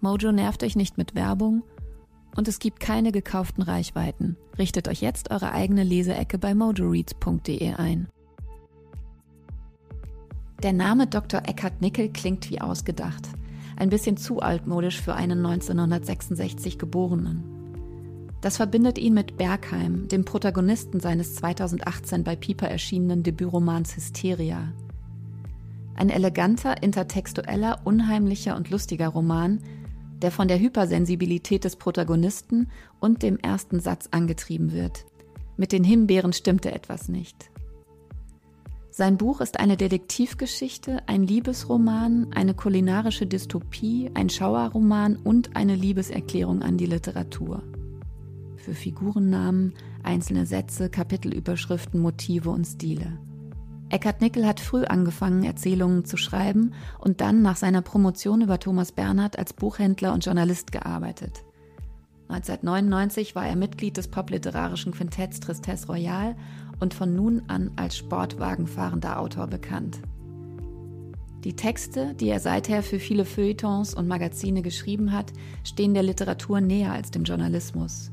Mojo nervt euch nicht mit Werbung und es gibt keine gekauften Reichweiten. Richtet euch jetzt eure eigene Leseecke bei mojoreads.de ein. Der Name Dr. Eckhard Nickel klingt wie ausgedacht. Ein bisschen zu altmodisch für einen 1966 Geborenen. Das verbindet ihn mit Bergheim, dem Protagonisten seines 2018 bei Piper erschienenen Debütromans Hysteria. Ein eleganter, intertextueller, unheimlicher und lustiger Roman, der von der Hypersensibilität des Protagonisten und dem ersten Satz angetrieben wird. Mit den Himbeeren stimmte etwas nicht. Sein Buch ist eine Detektivgeschichte, ein Liebesroman, eine kulinarische Dystopie, ein Schauerroman und eine Liebeserklärung an die Literatur. Für Figurennamen, einzelne Sätze, Kapitelüberschriften, Motive und Stile. Eckhard Nickel hat früh angefangen, Erzählungen zu schreiben und dann nach seiner Promotion über Thomas Bernhard als Buchhändler und Journalist gearbeitet. 1999 war er Mitglied des popliterarischen Quintetts Tristesse Royale und von nun an als Sportwagenfahrender Autor bekannt. Die Texte, die er seither für viele Feuilletons und Magazine geschrieben hat, stehen der Literatur näher als dem Journalismus.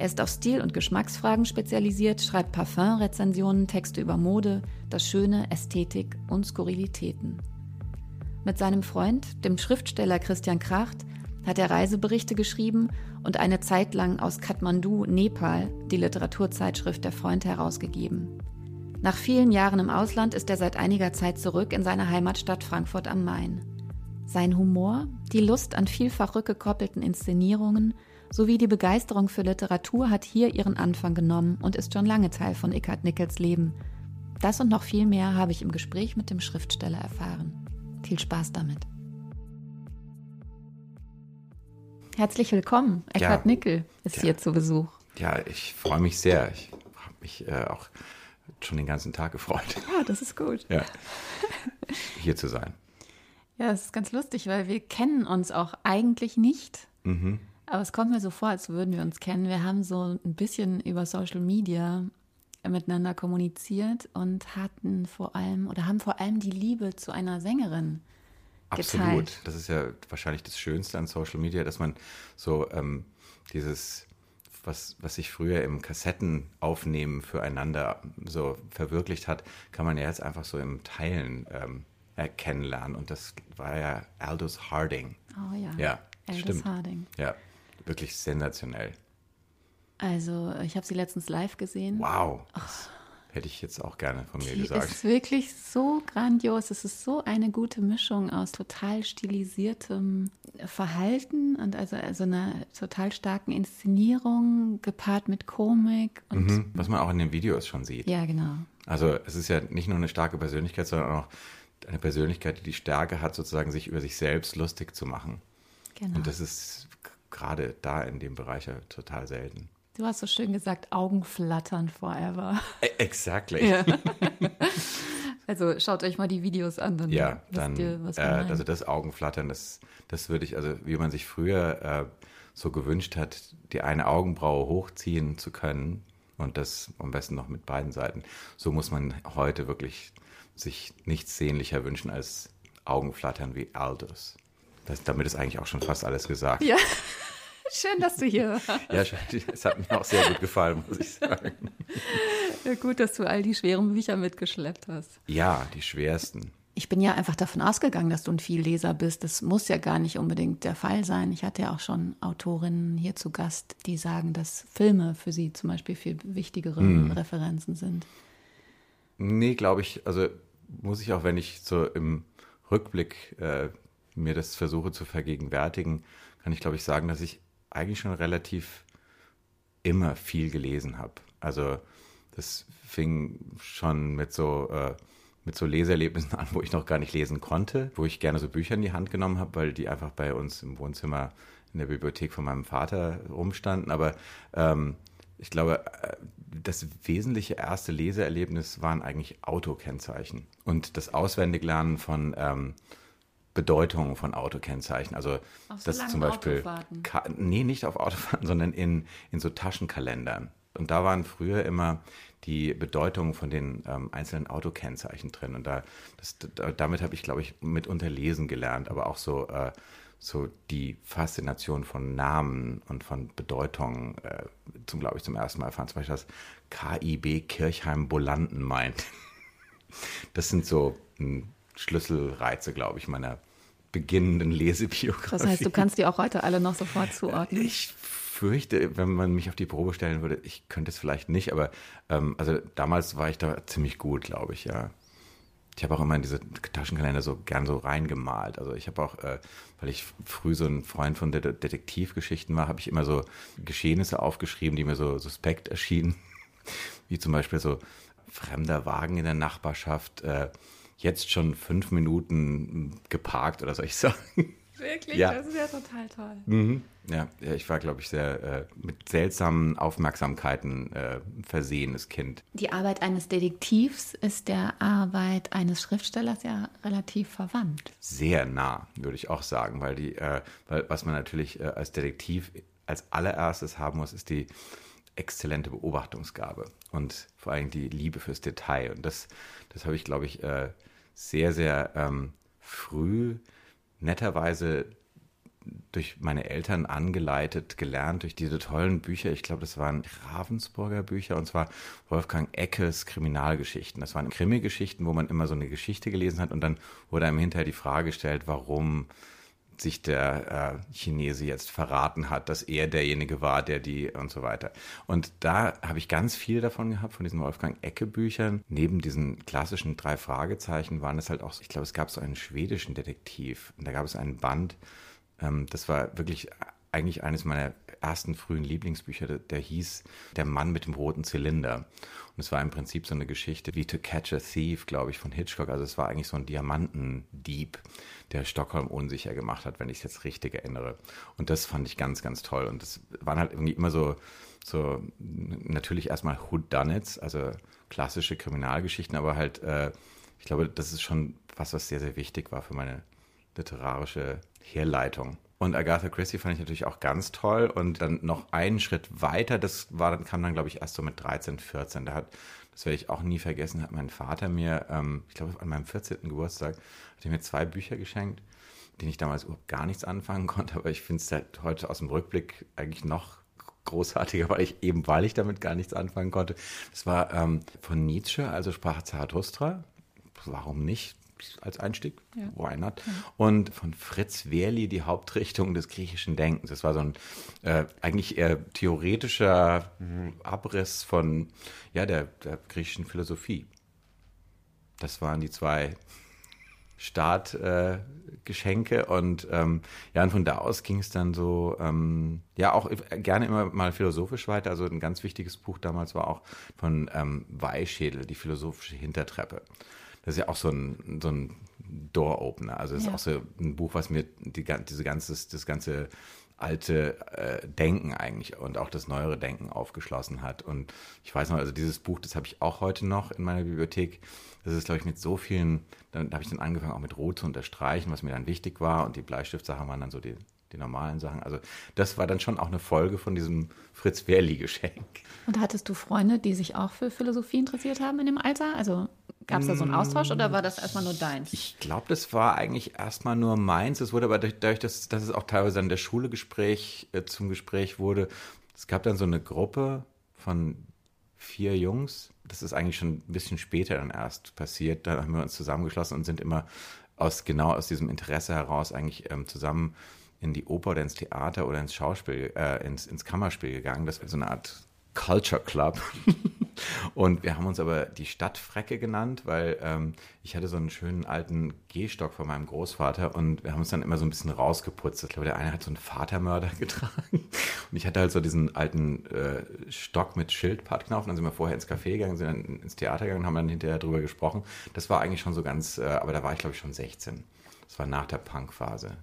Er ist auf Stil- und Geschmacksfragen spezialisiert, schreibt Parfum-Rezensionen, Texte über Mode, das Schöne, Ästhetik und Skurrilitäten. Mit seinem Freund, dem Schriftsteller Christian Kracht, hat er Reiseberichte geschrieben und eine Zeit lang aus Kathmandu, Nepal, die Literaturzeitschrift Der Freund herausgegeben. Nach vielen Jahren im Ausland ist er seit einiger Zeit zurück in seine Heimatstadt Frankfurt am Main. Sein Humor, die Lust an vielfach rückgekoppelten Inszenierungen sowie die Begeisterung für Literatur hat hier ihren Anfang genommen und ist schon lange Teil von Eckhard Nickels Leben. Das und noch viel mehr habe ich im Gespräch mit dem Schriftsteller erfahren. Viel Spaß damit. Herzlich willkommen. Eckhard ja, Nickel ist ja, hier zu Besuch. Ja, ich freue mich sehr. Ich habe mich äh, auch schon den ganzen Tag gefreut. Ja, das ist gut. Ja, hier zu sein. Ja, es ist ganz lustig, weil wir kennen uns auch eigentlich nicht. Mhm. Aber es kommt mir so vor, als würden wir uns kennen. Wir haben so ein bisschen über Social Media miteinander kommuniziert und hatten vor allem oder haben vor allem die Liebe zu einer Sängerin Absolut. Geteilt. Das ist ja wahrscheinlich das Schönste an Social Media, dass man so ähm, dieses, was, was sich früher im Kassettenaufnehmen füreinander so verwirklicht hat, kann man ja jetzt einfach so im Teilen ähm, kennenlernen. Und das war ja Aldous Harding. Oh ja. Ja, Aldous stimmt. Harding. Ja, wirklich sensationell. Also, ich habe sie letztens live gesehen. Wow. Hätte ich jetzt auch gerne von mir die gesagt. ist wirklich so grandios. Es ist so eine gute Mischung aus total stilisiertem Verhalten und also, also einer total starken Inszenierung gepaart mit Komik. Und mhm, was man auch in den Videos schon sieht. Ja, genau. Also es ist ja nicht nur eine starke Persönlichkeit, sondern auch eine Persönlichkeit, die die Stärke hat, sozusagen sich über sich selbst lustig zu machen. Genau. Und das ist gerade da in dem Bereich ja total selten. Du hast so schön gesagt, Augenflattern forever. E, exactly. Ja. also schaut euch mal die Videos an, dann ja, dann, ihr, was äh, also das Augenflattern, das, das würde ich, also wie man sich früher äh, so gewünscht hat, die eine Augenbraue hochziehen zu können und das am besten noch mit beiden Seiten. So muss man heute wirklich sich nichts sehnlicher wünschen als Augenflattern wie Aldous. Das, damit ist eigentlich auch schon fast alles gesagt. Ja. Schön, dass du hier warst. Ja, es hat mir auch sehr gut gefallen, muss ich sagen. Ja, gut, dass du all die schweren Bücher mitgeschleppt hast. Ja, die schwersten. Ich bin ja einfach davon ausgegangen, dass du ein Vielleser bist. Das muss ja gar nicht unbedingt der Fall sein. Ich hatte ja auch schon Autorinnen hier zu Gast, die sagen, dass Filme für sie zum Beispiel viel wichtigere hm. Referenzen sind. Nee, glaube ich, also muss ich auch, wenn ich so im Rückblick äh, mir das versuche zu vergegenwärtigen, kann ich glaube ich sagen, dass ich eigentlich schon relativ immer viel gelesen habe. Also das fing schon mit so äh, mit so Leseerlebnissen an, wo ich noch gar nicht lesen konnte, wo ich gerne so Bücher in die Hand genommen habe, weil die einfach bei uns im Wohnzimmer in der Bibliothek von meinem Vater rumstanden. Aber ähm, ich glaube, äh, das wesentliche erste Leseerlebnis waren eigentlich Autokennzeichen und das Auswendiglernen von ähm, Bedeutungen von Autokennzeichen. Also auf das zum Beispiel, nee, nicht auf Autofahrten, sondern in, in so Taschenkalendern. Und da waren früher immer die Bedeutungen von den ähm, einzelnen Autokennzeichen drin. Und da, das, da, damit habe ich, glaube ich, mitunter lesen gelernt, aber auch so, äh, so die Faszination von Namen und von Bedeutungen, äh, zum, glaube ich, zum ersten Mal erfahren. Zum Beispiel das KIB Kirchheim-Bolanden meint. Das sind so hm, Schlüsselreize, glaube ich, meiner beginnenden Lesebiografie. Das heißt, du kannst die auch heute alle noch sofort zuordnen? Ich fürchte, wenn man mich auf die Probe stellen würde, ich könnte es vielleicht nicht, aber ähm, also damals war ich da ziemlich gut, glaube ich, ja. Ich habe auch immer in diese Taschenkalender so gern so reingemalt. Also ich habe auch, äh, weil ich früh so ein Freund von De Detektivgeschichten war, habe ich immer so Geschehnisse aufgeschrieben, die mir so suspekt erschienen. Wie zum Beispiel so fremder Wagen in der Nachbarschaft, äh, jetzt schon fünf Minuten geparkt oder soll ich sagen. Wirklich? Ja. Das ist ja total toll. Mhm. Ja, ich war, glaube ich, sehr äh, mit seltsamen Aufmerksamkeiten äh, versehenes Kind. Die Arbeit eines Detektivs ist der Arbeit eines Schriftstellers ja relativ verwandt. Sehr nah, würde ich auch sagen, weil die, äh, weil was man natürlich äh, als Detektiv als allererstes haben muss, ist die exzellente Beobachtungsgabe und vor allem die Liebe fürs Detail. Und das, das habe ich, glaube ich, äh, sehr, sehr ähm, früh netterweise durch meine Eltern angeleitet, gelernt durch diese tollen Bücher. Ich glaube, das waren Ravensburger Bücher und zwar Wolfgang Eckes Kriminalgeschichten. Das waren Krimi-Geschichten, wo man immer so eine Geschichte gelesen hat und dann wurde einem hinterher die Frage gestellt, warum sich der äh, Chinese jetzt verraten hat, dass er derjenige war, der die und so weiter. Und da habe ich ganz viel davon gehabt, von diesen Wolfgang Ecke Büchern. Neben diesen klassischen drei Fragezeichen waren es halt auch, ich glaube, es gab so einen schwedischen Detektiv. Und da gab es einen Band, ähm, das war wirklich eigentlich eines meiner ersten frühen Lieblingsbücher, der, der hieß Der Mann mit dem roten Zylinder. Und es war im Prinzip so eine Geschichte wie To Catch a Thief, glaube ich, von Hitchcock. Also es war eigentlich so ein Diamantendieb, der Stockholm unsicher gemacht hat, wenn ich es jetzt richtig erinnere. Und das fand ich ganz, ganz toll. Und das waren halt irgendwie immer so, so natürlich erstmal Whodunits, also klassische Kriminalgeschichten, aber halt, äh, ich glaube, das ist schon was, was sehr, sehr wichtig war für meine literarische Herleitung. Und Agatha Christie fand ich natürlich auch ganz toll. Und dann noch einen Schritt weiter, das war, kam dann, glaube ich, erst so mit 13, 14. Da hat, das werde ich auch nie vergessen, hat mein Vater mir, ähm, ich glaube, an meinem 14. Geburtstag, hat er mir zwei Bücher geschenkt, denen ich damals überhaupt gar nichts anfangen konnte. Aber ich finde es halt heute aus dem Rückblick eigentlich noch großartiger, weil ich eben, weil ich damit gar nichts anfangen konnte. Das war ähm, von Nietzsche, also sprach Zarathustra. Warum nicht? Als Einstieg. Ja. Why not? Ja. Und von Fritz Werli die Hauptrichtung des griechischen Denkens. Das war so ein äh, eigentlich eher theoretischer mhm. Abriss von ja, der, der griechischen Philosophie. Das waren die zwei Startgeschenke äh, und ähm, ja, und von da aus ging es dann so, ähm, ja, auch gerne immer mal philosophisch weiter. Also ein ganz wichtiges Buch damals war auch von ähm, Weischädel, die philosophische Hintertreppe. Das ist ja auch so ein, so ein Door-Opener. Also das ja. ist auch so ein Buch, was mir die, diese ganze, das ganze alte äh, Denken eigentlich und auch das neuere Denken aufgeschlossen hat. Und ich weiß noch, also dieses Buch, das habe ich auch heute noch in meiner Bibliothek. Das ist, glaube ich, mit so vielen, dann habe ich dann angefangen, auch mit Rot zu unterstreichen, was mir dann wichtig war. Und die Bleistiftsachen waren dann so die, die normalen Sachen. Also das war dann schon auch eine Folge von diesem Fritz Werli-Geschenk. Und hattest du Freunde, die sich auch für Philosophie interessiert haben in dem Alter? Also Gab es da so einen Austausch oder war das erstmal nur deins? Ich glaube, das war eigentlich erstmal nur meins. Es wurde aber dadurch, dass, dass es auch teilweise an der Schule Gespräch, äh, zum Gespräch wurde, es gab dann so eine Gruppe von vier Jungs, das ist eigentlich schon ein bisschen später dann erst passiert. Da haben wir uns zusammengeschlossen und sind immer aus genau aus diesem Interesse heraus eigentlich ähm, zusammen in die Oper oder ins Theater oder ins Schauspiel, äh, ins, ins Kammerspiel gegangen. Das war so eine Art Culture Club. und wir haben uns aber die Stadtfrecke genannt, weil ähm, ich hatte so einen schönen alten Gehstock von meinem Großvater und wir haben uns dann immer so ein bisschen rausgeputzt. Ich glaube, der eine hat so einen Vatermörder getragen und ich hatte halt so diesen alten äh, Stock mit Schildpadknopf. Dann sind wir vorher ins Café gegangen, sind dann ins Theater gegangen, haben dann hinterher drüber gesprochen. Das war eigentlich schon so ganz, äh, aber da war ich glaube ich schon 16. Das war nach der Punkphase,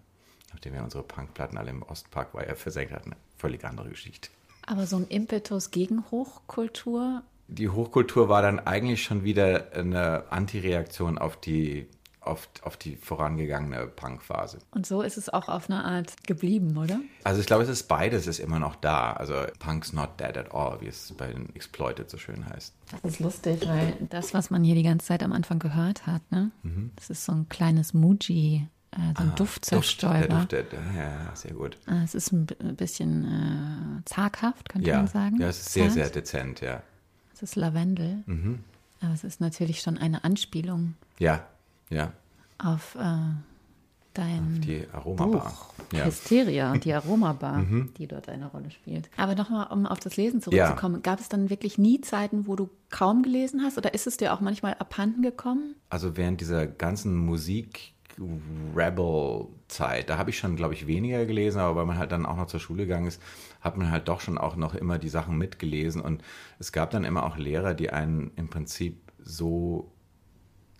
nachdem wir unsere Punkplatten alle im Ostpark war, versenkt hatten. Eine völlig andere Geschichte. Aber so ein Impetus gegen Hochkultur? Die Hochkultur war dann eigentlich schon wieder eine Antireaktion auf die, auf, auf die vorangegangene Punkphase. Und so ist es auch auf eine Art geblieben, oder? Also ich glaube, es ist beides ist immer noch da. Also Punk's not dead at all, wie es bei den Exploited so schön heißt. Das ist lustig, weil das, was man hier die ganze Zeit am Anfang gehört hat, ne? Mhm. das ist so ein kleines Muji so ein ah, Duftzerstäuber. Duft, der duftet, ja, sehr gut. Äh, es ist ein bisschen äh, zaghaft, könnte ja. man sagen. Ja, es ist sehr, sehr dezent, ja. Es ist Lavendel. Mhm. Aber es ist natürlich schon eine Anspielung. Ja, ja. Auf äh, dein auf die Aromabar. Buch. Ja. Hysteria und die Aromabar, mhm. die dort eine Rolle spielt. Aber nochmal, um auf das Lesen zurückzukommen, ja. gab es dann wirklich nie Zeiten, wo du kaum gelesen hast? Oder ist es dir auch manchmal abhanden gekommen? Also während dieser ganzen Musik Rebel-Zeit. Da habe ich schon, glaube ich, weniger gelesen, aber weil man halt dann auch noch zur Schule gegangen ist, hat man halt doch schon auch noch immer die Sachen mitgelesen. Und es gab dann immer auch Lehrer, die einen im Prinzip so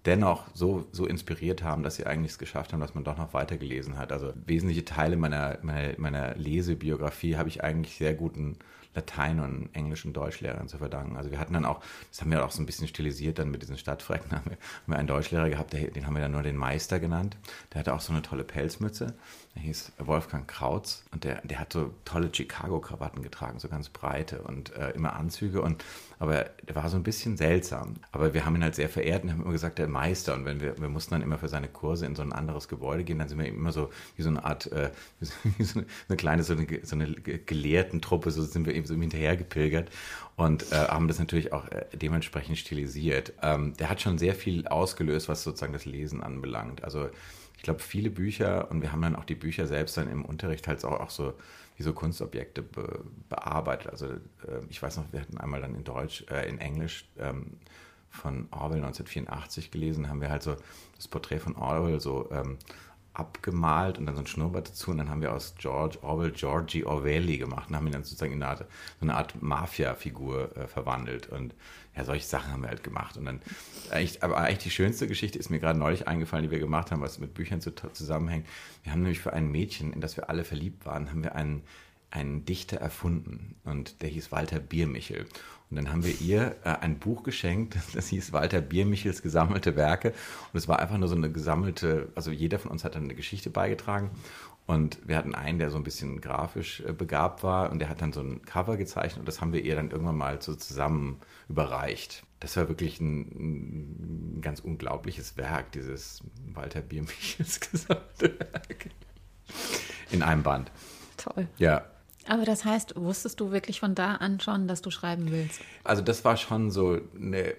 dennoch so, so inspiriert haben, dass sie eigentlich es geschafft haben, dass man doch noch weitergelesen hat. Also wesentliche Teile meiner, meiner, meiner Lesebiografie habe ich eigentlich sehr guten Latein- und Englisch- und Deutschlehrern zu verdanken. Also wir hatten dann auch, das haben wir auch so ein bisschen stilisiert dann mit diesen Stadtfrecken, haben wir, einen Deutschlehrer gehabt, den haben wir dann nur den Meister genannt. Der hatte auch so eine tolle Pelzmütze. Der hieß Wolfgang Krautz und der, der hat so tolle Chicago-Krawatten getragen, so ganz breite und äh, immer Anzüge und aber der war so ein bisschen seltsam. Aber wir haben ihn halt sehr verehrt und haben immer gesagt, der Meister. Und wenn wir, wir mussten dann immer für seine Kurse in so ein anderes Gebäude gehen, dann sind wir immer so wie so eine Art, äh, wie so eine, kleine, so eine, so eine Gelehrtentruppe, so sind wir eben so hinterher und äh, haben das natürlich auch äh, dementsprechend stilisiert. Ähm, der hat schon sehr viel ausgelöst, was sozusagen das Lesen anbelangt. Also ich glaube, viele Bücher und wir haben dann auch die Bücher selbst dann im Unterricht halt auch, auch so wie so Kunstobjekte be, bearbeitet. Also äh, ich weiß noch, wir hatten einmal dann in Deutsch, äh, in Englisch ähm, von Orwell 1984 gelesen, haben wir halt so das Porträt von Orwell so ähm, abgemalt und dann so ein Schnurrbart dazu und dann haben wir aus George Orwell Georgie Orwelli gemacht und haben ihn dann sozusagen in eine Art, so eine Art Mafia-Figur äh, verwandelt und ja, solche Sachen haben wir halt gemacht und dann eigentlich, aber eigentlich die schönste Geschichte ist mir gerade neulich eingefallen, die wir gemacht haben, was mit Büchern zu, zusammenhängt. Wir haben nämlich für ein Mädchen, in das wir alle verliebt waren, haben wir einen, einen Dichter erfunden und der hieß Walter Biermichel und dann haben wir ihr äh, ein Buch geschenkt, das hieß Walter Biermichels gesammelte Werke. Und es war einfach nur so eine gesammelte, also jeder von uns hat dann eine Geschichte beigetragen. Und wir hatten einen, der so ein bisschen grafisch äh, begabt war und der hat dann so ein Cover gezeichnet und das haben wir ihr dann irgendwann mal so zusammen überreicht. Das war wirklich ein, ein ganz unglaubliches Werk, dieses Walter Biermichels gesammelte Werk. In einem Band. Toll. Ja, aber das heißt, wusstest du wirklich von da an schon, dass du schreiben willst? Also das war schon so eine,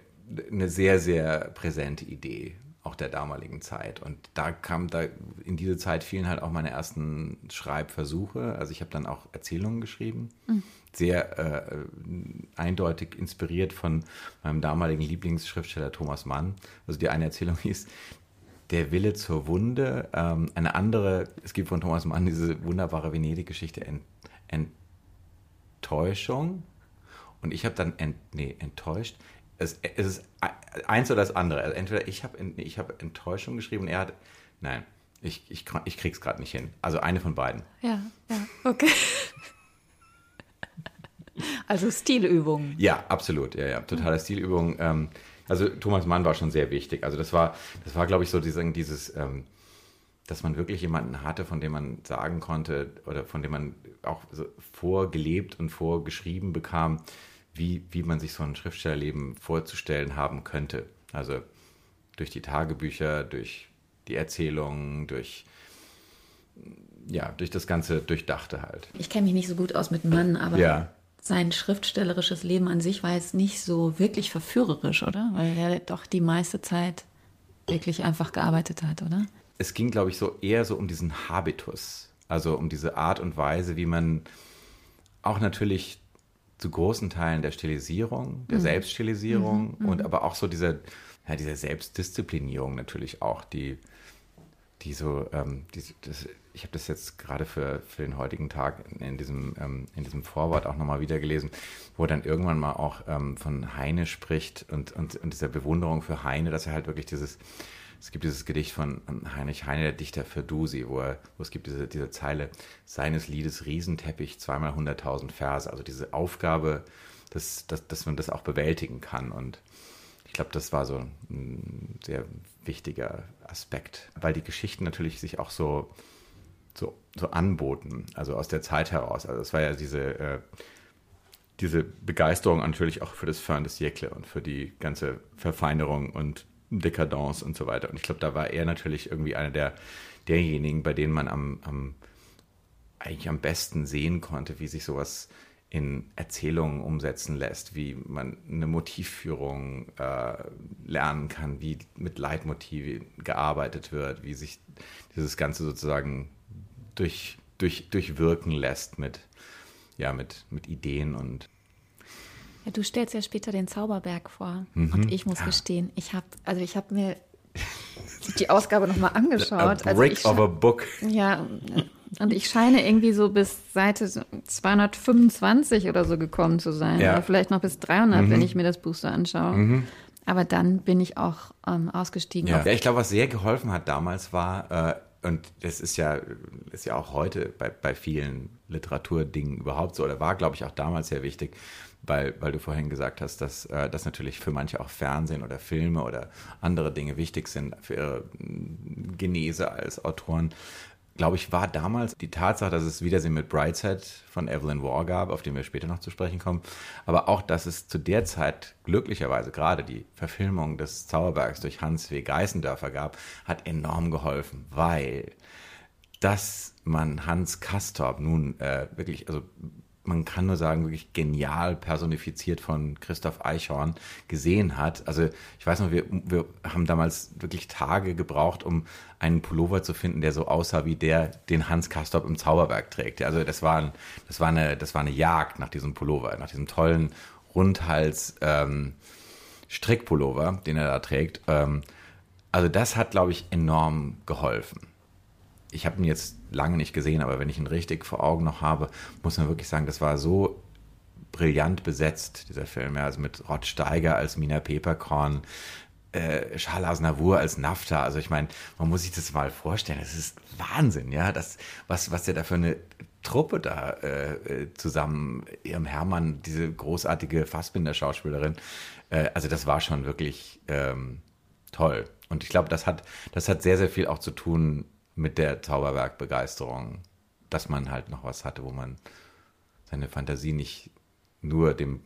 eine sehr, sehr präsente Idee auch der damaligen Zeit. Und da kam da in diese Zeit fielen halt auch meine ersten Schreibversuche. Also ich habe dann auch Erzählungen geschrieben, mhm. sehr äh, eindeutig inspiriert von meinem damaligen Lieblingsschriftsteller Thomas Mann. Also die eine Erzählung hieß Der Wille zur Wunde. Ähm, eine andere, es gibt von Thomas Mann diese wunderbare Venedig-Geschichte Enttäuschung. Und ich habe dann ent, nee, enttäuscht. Es, es ist eins oder das andere. Also entweder ich habe ich hab Enttäuschung geschrieben und er hat. Nein, ich, ich, ich krieg's gerade nicht hin. Also eine von beiden. Ja, ja, okay. also Stilübung. Ja, absolut. Ja, ja, totale Stilübung. Ähm, also Thomas Mann war schon sehr wichtig. Also das war, das war, glaube ich, so dieses, dieses ähm, dass man wirklich jemanden hatte, von dem man sagen konnte oder von dem man auch so vorgelebt und vorgeschrieben bekam, wie, wie man sich so ein Schriftstellerleben vorzustellen haben könnte. Also durch die Tagebücher, durch die Erzählungen, durch ja, durch das ganze Durchdachte halt. Ich kenne mich nicht so gut aus mit Mann, aber ja. sein schriftstellerisches Leben an sich war jetzt nicht so wirklich verführerisch, oder? Weil er doch die meiste Zeit wirklich einfach gearbeitet hat, oder? Es ging, glaube ich, so eher so um diesen Habitus, also um diese Art und Weise, wie man auch natürlich zu großen Teilen der Stilisierung, der mhm. Selbststilisierung mhm. und mhm. aber auch so dieser, ja, dieser Selbstdisziplinierung natürlich auch, die, die so, ähm, die, das, ich habe das jetzt gerade für, für den heutigen Tag in diesem, ähm, in diesem Vorwort auch nochmal wieder gelesen, wo er dann irgendwann mal auch ähm, von Heine spricht und, und, und dieser Bewunderung für Heine, dass er halt wirklich dieses, es gibt dieses Gedicht von Heinrich Heine, der Dichter für Dusi, wo, er, wo es gibt diese, diese Zeile seines Liedes Riesenteppich, zweimal hunderttausend Verse, also diese Aufgabe, dass, dass, dass man das auch bewältigen kann und ich glaube, das war so ein sehr wichtiger Aspekt, weil die Geschichten natürlich sich auch so, so, so anboten, also aus der Zeit heraus. Also es war ja diese, äh, diese Begeisterung natürlich auch für das Fin de Siècle und für die ganze Verfeinerung und Dekadence und so weiter. Und ich glaube, da war er natürlich irgendwie einer der derjenigen, bei denen man am, am eigentlich am besten sehen konnte, wie sich sowas in Erzählungen umsetzen lässt, wie man eine Motivführung äh, lernen kann, wie mit Leitmotiven gearbeitet wird, wie sich dieses Ganze sozusagen durch, durch, durchwirken lässt mit, ja, mit, mit Ideen und ja, du stellst ja später den Zauberberg vor. Mhm. Und ich muss ja. gestehen, ich habe also ich habe mir die Ausgabe nochmal angeschaut. A also break also of a book. Ja, und ich scheine irgendwie so bis Seite 225 oder so gekommen zu sein. Ja. Oder vielleicht noch bis 300, mhm. wenn ich mir das Buch so anschaue. Mhm. Aber dann bin ich auch ähm, ausgestiegen. Ja. ja, ich glaube, was sehr geholfen hat damals war, äh, und das ist ja, ist ja auch heute bei, bei vielen Literaturdingen überhaupt so, oder war, glaube ich, auch damals sehr wichtig, weil, weil du vorhin gesagt hast, dass äh, natürlich für manche auch Fernsehen oder Filme oder andere Dinge wichtig sind für ihre Genese als Autoren glaube ich, war damals die Tatsache, dass es Wiedersehen mit Brightside von Evelyn Waugh gab, auf den wir später noch zu sprechen kommen, aber auch, dass es zu der Zeit glücklicherweise gerade die Verfilmung des Zauberbergs durch Hans W. Geißendörfer gab, hat enorm geholfen, weil dass man Hans Kastorp nun äh, wirklich, also man kann nur sagen, wirklich genial personifiziert von Christoph Eichhorn gesehen hat. Also ich weiß noch, wir, wir haben damals wirklich Tage gebraucht, um einen Pullover zu finden, der so aussah wie der, den Hans Kastorp im Zauberberg trägt. Also das war, ein, das war, eine, das war eine Jagd nach diesem Pullover, nach diesem tollen Rundhals ähm, Strickpullover, den er da trägt. Ähm, also das hat, glaube ich, enorm geholfen ich habe ihn jetzt lange nicht gesehen, aber wenn ich ihn richtig vor Augen noch habe, muss man wirklich sagen, das war so brillant besetzt, dieser Film. Ja, also mit Rod Steiger als Mina Peperkorn, äh, Aznavour als Nafta. Also ich meine, man muss sich das mal vorstellen. Das ist Wahnsinn, ja, das, was, was der da für eine Truppe da äh, äh zusammen, ihrem Hermann, diese großartige Fassbinder-Schauspielerin. Äh, also das war schon wirklich ähm, toll. Und ich glaube, das hat, das hat sehr, sehr viel auch zu tun mit der Zauberwerkbegeisterung, dass man halt noch was hatte, wo man seine Fantasie nicht nur dem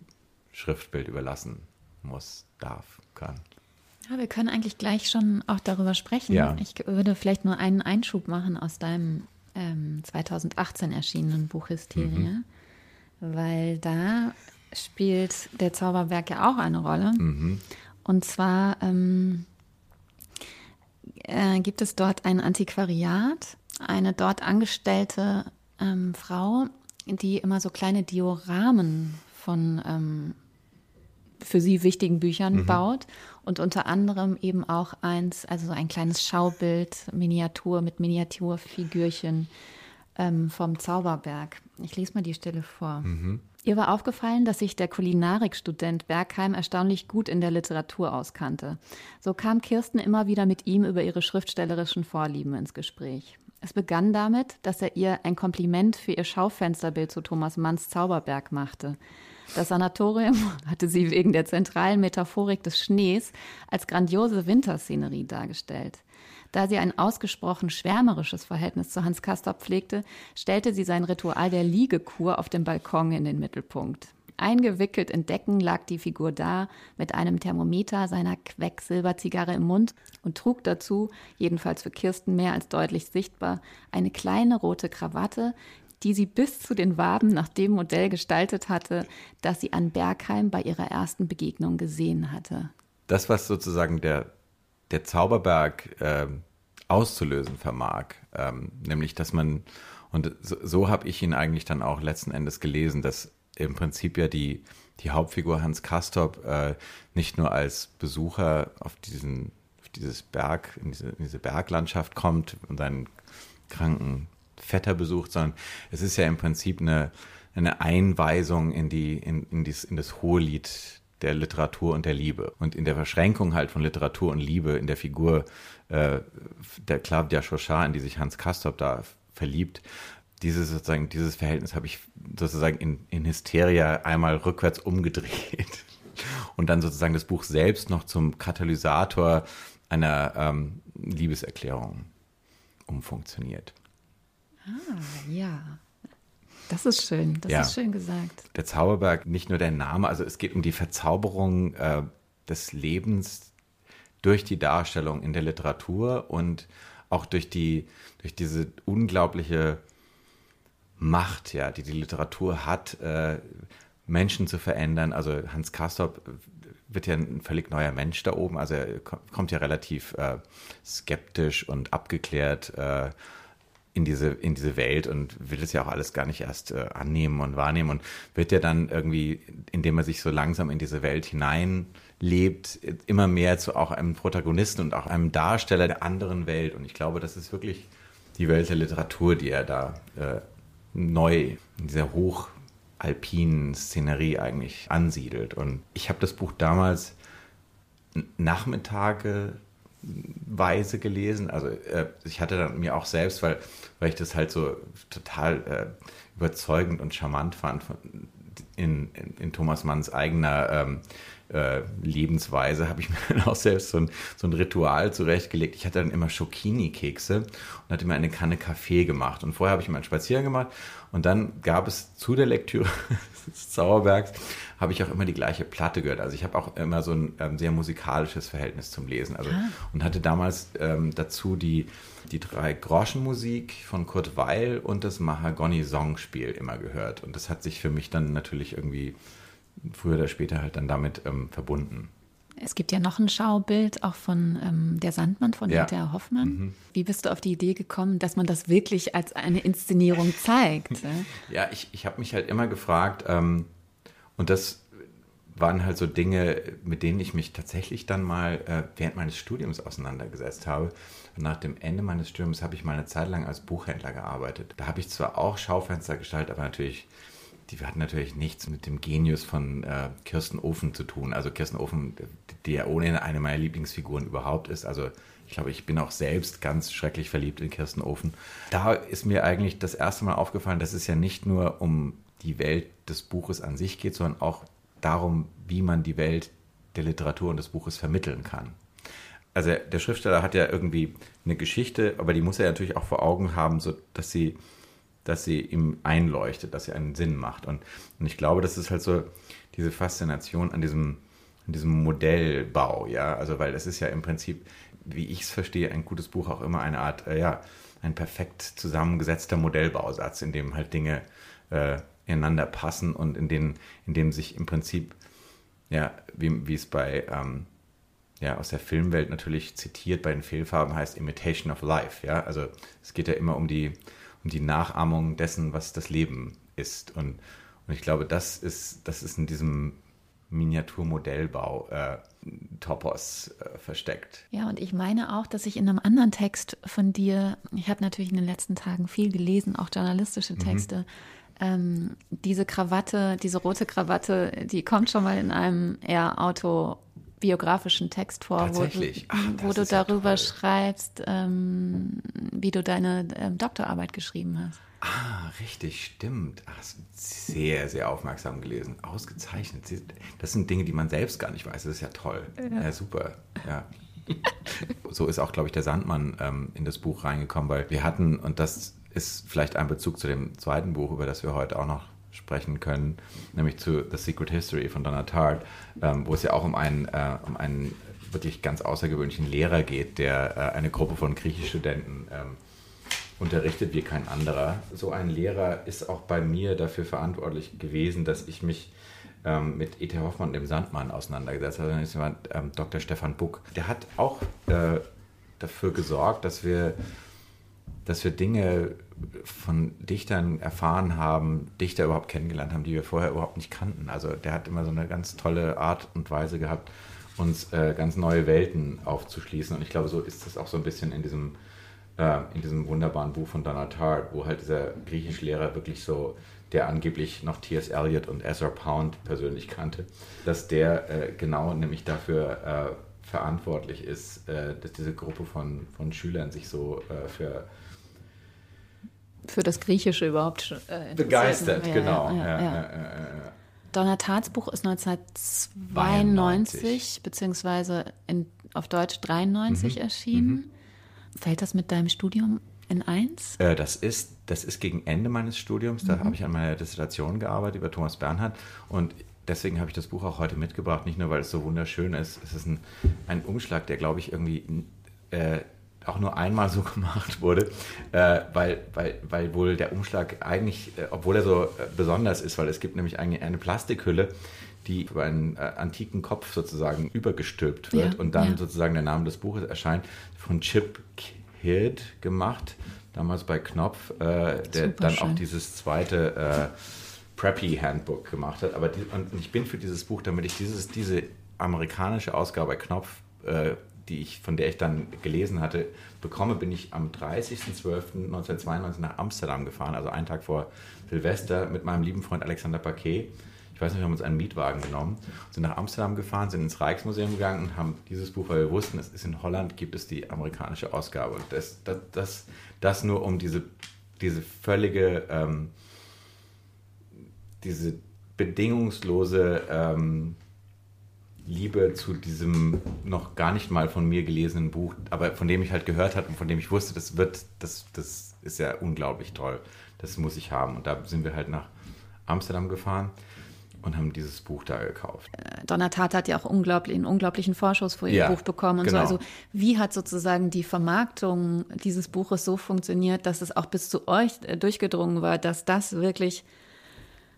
Schriftbild überlassen muss, darf, kann. Ja, wir können eigentlich gleich schon auch darüber sprechen. Ja. Ich würde vielleicht nur einen Einschub machen aus deinem ähm, 2018 erschienenen Buch Hysterie, mhm. weil da spielt der Zauberberg ja auch eine Rolle. Mhm. Und zwar ähm, äh, gibt es dort ein Antiquariat, eine dort angestellte ähm, Frau, die immer so kleine Dioramen von ähm, für sie wichtigen Büchern mhm. baut und unter anderem eben auch eins, also so ein kleines Schaubild, Miniatur mit Miniaturfigürchen ähm, vom Zauberberg. Ich lese mal die Stelle vor. Mhm. Ihr war aufgefallen, dass sich der Kulinarikstudent Bergheim erstaunlich gut in der Literatur auskannte. So kam Kirsten immer wieder mit ihm über ihre schriftstellerischen Vorlieben ins Gespräch. Es begann damit, dass er ihr ein Kompliment für ihr Schaufensterbild zu Thomas Manns Zauberberg machte. Das Sanatorium hatte sie wegen der zentralen Metaphorik des Schnees als grandiose Winterszenerie dargestellt. Da sie ein ausgesprochen schwärmerisches Verhältnis zu Hans Castor pflegte, stellte sie sein Ritual der Liegekur auf dem Balkon in den Mittelpunkt. Eingewickelt in Decken lag die Figur da, mit einem Thermometer seiner Quecksilberzigarre im Mund und trug dazu, jedenfalls für Kirsten mehr als deutlich sichtbar, eine kleine rote Krawatte, die sie bis zu den Waben nach dem Modell gestaltet hatte, das sie an Bergheim bei ihrer ersten Begegnung gesehen hatte. Das, was sozusagen der, der Zauberberg äh, auszulösen vermag, ähm, nämlich dass man, und so, so habe ich ihn eigentlich dann auch letzten Endes gelesen, dass im Prinzip ja die, die Hauptfigur Hans Kastorp äh, nicht nur als Besucher auf diesen auf dieses Berg, in diese, in diese Berglandschaft kommt und seinen kranken Vetter besucht, sondern es ist ja im Prinzip eine, eine Einweisung in, die, in, in, dies, in das Hohelied der Literatur und der Liebe. Und in der Verschränkung halt von Literatur und Liebe in der Figur äh, der Claudia Chauchat, in die sich Hans Kastorp da verliebt, dieses sozusagen, dieses Verhältnis habe ich sozusagen in, in Hysteria einmal rückwärts umgedreht und dann sozusagen das Buch selbst noch zum Katalysator einer ähm, Liebeserklärung umfunktioniert. Ah, ja. Das ist schön, das ja. ist schön gesagt. Der Zauberberg, nicht nur der Name, also es geht um die Verzauberung äh, des Lebens durch die Darstellung in der Literatur und auch durch die, durch diese unglaubliche Macht, ja, die die Literatur hat, äh, Menschen zu verändern. Also Hans Castorp wird ja ein völlig neuer Mensch da oben. Also er kommt ja relativ äh, skeptisch und abgeklärt äh, in diese, in diese Welt und will es ja auch alles gar nicht erst äh, annehmen und wahrnehmen und wird ja dann irgendwie, indem er sich so langsam in diese Welt hineinlebt, immer mehr zu auch einem Protagonisten und auch einem Darsteller der anderen Welt. Und ich glaube, das ist wirklich die Welt der Literatur, die er da äh, neu in dieser hochalpinen Szenerie eigentlich ansiedelt. Und ich habe das Buch damals Nachmittage weise gelesen. Also äh, ich hatte dann mir auch selbst, weil, weil ich das halt so total äh, überzeugend und charmant fand von, in, in, in, Thomas Manns eigener ähm, äh, Lebensweise, habe ich mir dann auch selbst so ein, so ein Ritual zurechtgelegt. Ich hatte dann immer Schokini-Kekse und hatte mir eine Kanne Kaffee gemacht. Und vorher habe ich mal einen Spaziergang gemacht und dann gab es zu der Lektüre des Zauberbergs habe ich auch immer die gleiche Platte gehört. Also ich habe auch immer so ein ähm, sehr musikalisches Verhältnis zum Lesen. Also, ah. Und hatte damals ähm, dazu die, die drei Groschenmusik von Kurt Weil und das Mahagoni-Songspiel immer gehört. Und das hat sich für mich dann natürlich irgendwie früher oder später halt dann damit ähm, verbunden. Es gibt ja noch ein Schaubild auch von ähm, Der Sandmann von ja. Hinter Hoffmann. Mhm. Wie bist du auf die Idee gekommen, dass man das wirklich als eine Inszenierung zeigt? ja, ich, ich habe mich halt immer gefragt, ähm, und das waren halt so Dinge, mit denen ich mich tatsächlich dann mal äh, während meines Studiums auseinandergesetzt habe. Und nach dem Ende meines Studiums habe ich mal eine Zeit lang als Buchhändler gearbeitet. Da habe ich zwar auch Schaufenster gestaltet, aber natürlich, die hatten natürlich nichts mit dem Genius von äh, Kirsten Ofen zu tun. Also Kirsten Ofen, ja ohnehin eine meiner Lieblingsfiguren überhaupt ist. Also ich glaube, ich bin auch selbst ganz schrecklich verliebt in Kirsten Ofen. Da ist mir eigentlich das erste Mal aufgefallen, dass es ja nicht nur um die Welt des Buches an sich geht, sondern auch darum, wie man die Welt der Literatur und des Buches vermitteln kann. Also der Schriftsteller hat ja irgendwie eine Geschichte, aber die muss er natürlich auch vor Augen haben, so dass sie, dass sie ihm einleuchtet, dass sie einen Sinn macht. Und, und ich glaube, das ist halt so diese Faszination an diesem, an diesem Modellbau, ja. Also weil es ist ja im Prinzip, wie ich es verstehe, ein gutes Buch auch immer eine Art, äh, ja, ein perfekt zusammengesetzter Modellbausatz, in dem halt Dinge äh, ineinander passen und in, denen, in dem sich im Prinzip, ja, wie, wie es bei, ähm, ja, aus der Filmwelt natürlich zitiert bei den Fehlfarben heißt Imitation of Life, ja, also es geht ja immer um die, um die Nachahmung dessen, was das Leben ist und, und ich glaube, das ist, das ist in diesem Miniaturmodellbau äh, Topos äh, versteckt. Ja, und ich meine auch, dass ich in einem anderen Text von dir, ich habe natürlich in den letzten Tagen viel gelesen, auch journalistische mhm. Texte, mhm ähm, diese Krawatte, diese rote Krawatte, die kommt schon mal in einem eher autobiografischen Text vor, wo du, Ach, wo du darüber ja schreibst, ähm, wie du deine ähm, Doktorarbeit geschrieben hast. Ah, richtig, stimmt. Ach, sehr, sehr aufmerksam gelesen. Ausgezeichnet. Das sind Dinge, die man selbst gar nicht weiß. Das ist ja toll. Ja, ja super. Ja. so ist auch, glaube ich, der Sandmann ähm, in das Buch reingekommen, weil wir hatten, und das ist vielleicht ein Bezug zu dem zweiten Buch, über das wir heute auch noch sprechen können, nämlich zu The Secret History von Donna Tartt, ähm, wo es ja auch um einen, äh, um einen wirklich ganz außergewöhnlichen Lehrer geht, der äh, eine Gruppe von Griechischstudenten ähm, unterrichtet wie kein anderer. So ein Lehrer ist auch bei mir dafür verantwortlich gewesen, dass ich mich ähm, mit E.T. Hoffmann und dem Sandmann auseinandergesetzt habe. Also jemand, ähm, Dr. Stefan Buck. Der hat auch äh, dafür gesorgt, dass wir, dass wir Dinge von Dichtern erfahren haben, Dichter überhaupt kennengelernt haben, die wir vorher überhaupt nicht kannten. Also der hat immer so eine ganz tolle Art und Weise gehabt, uns äh, ganz neue Welten aufzuschließen. Und ich glaube, so ist das auch so ein bisschen in diesem, äh, in diesem wunderbaren Buch von Donald Tart, wo halt dieser griechische Lehrer wirklich so, der angeblich noch T.S. Eliot und Ezra Pound persönlich kannte, dass der äh, genau nämlich dafür äh, verantwortlich ist, äh, dass diese Gruppe von, von Schülern sich so äh, für für das Griechische überhaupt äh, begeistert, ja, genau. Ja, ja, Donnertats Buch ist 1992 92. beziehungsweise in, auf Deutsch 93 mhm. erschienen. Mhm. Fällt das mit deinem Studium in eins? Äh, das, ist, das ist gegen Ende meines Studiums. Da mhm. habe ich an meiner Dissertation gearbeitet über Thomas Bernhard und deswegen habe ich das Buch auch heute mitgebracht. Nicht nur, weil es so wunderschön ist. Es ist ein, ein Umschlag, der, glaube ich, irgendwie äh, auch nur einmal so gemacht wurde, äh, weil, weil, weil wohl der Umschlag eigentlich, äh, obwohl er so äh, besonders ist, weil es gibt nämlich eigentlich eine Plastikhülle, die über einen äh, antiken Kopf sozusagen übergestülpt wird ja, und dann ja. sozusagen der Name des Buches erscheint, von Chip Kidd gemacht, damals bei Knopf, äh, der Super dann schön. auch dieses zweite Preppy Handbook gemacht hat. Aber die, und ich bin für dieses Buch, damit ich dieses, diese amerikanische Ausgabe bei Knopf die ich, von der ich dann gelesen hatte, bekomme, bin ich am 30.12.1992 nach Amsterdam gefahren, also einen Tag vor Silvester, mit meinem lieben Freund Alexander Paquet. Ich weiß nicht, wir haben uns einen Mietwagen genommen, sind nach Amsterdam gefahren, sind ins Rijksmuseum gegangen und haben dieses Buch, weil wir wussten, es ist in Holland, gibt es die amerikanische Ausgabe. Und das, das, das, das nur um diese, diese völlige, ähm, diese bedingungslose ähm, Liebe zu diesem noch gar nicht mal von mir gelesenen Buch, aber von dem ich halt gehört habe und von dem ich wusste, das wird, das, das ist ja unglaublich toll. Das muss ich haben. Und da sind wir halt nach Amsterdam gefahren und haben dieses Buch da gekauft. Äh, Donna Tat hat ja auch unglaublich, einen unglaublichen Vorschuss vor ihr ja, Buch bekommen und genau. so. Also wie hat sozusagen die Vermarktung dieses Buches so funktioniert, dass es auch bis zu euch äh, durchgedrungen war, dass das wirklich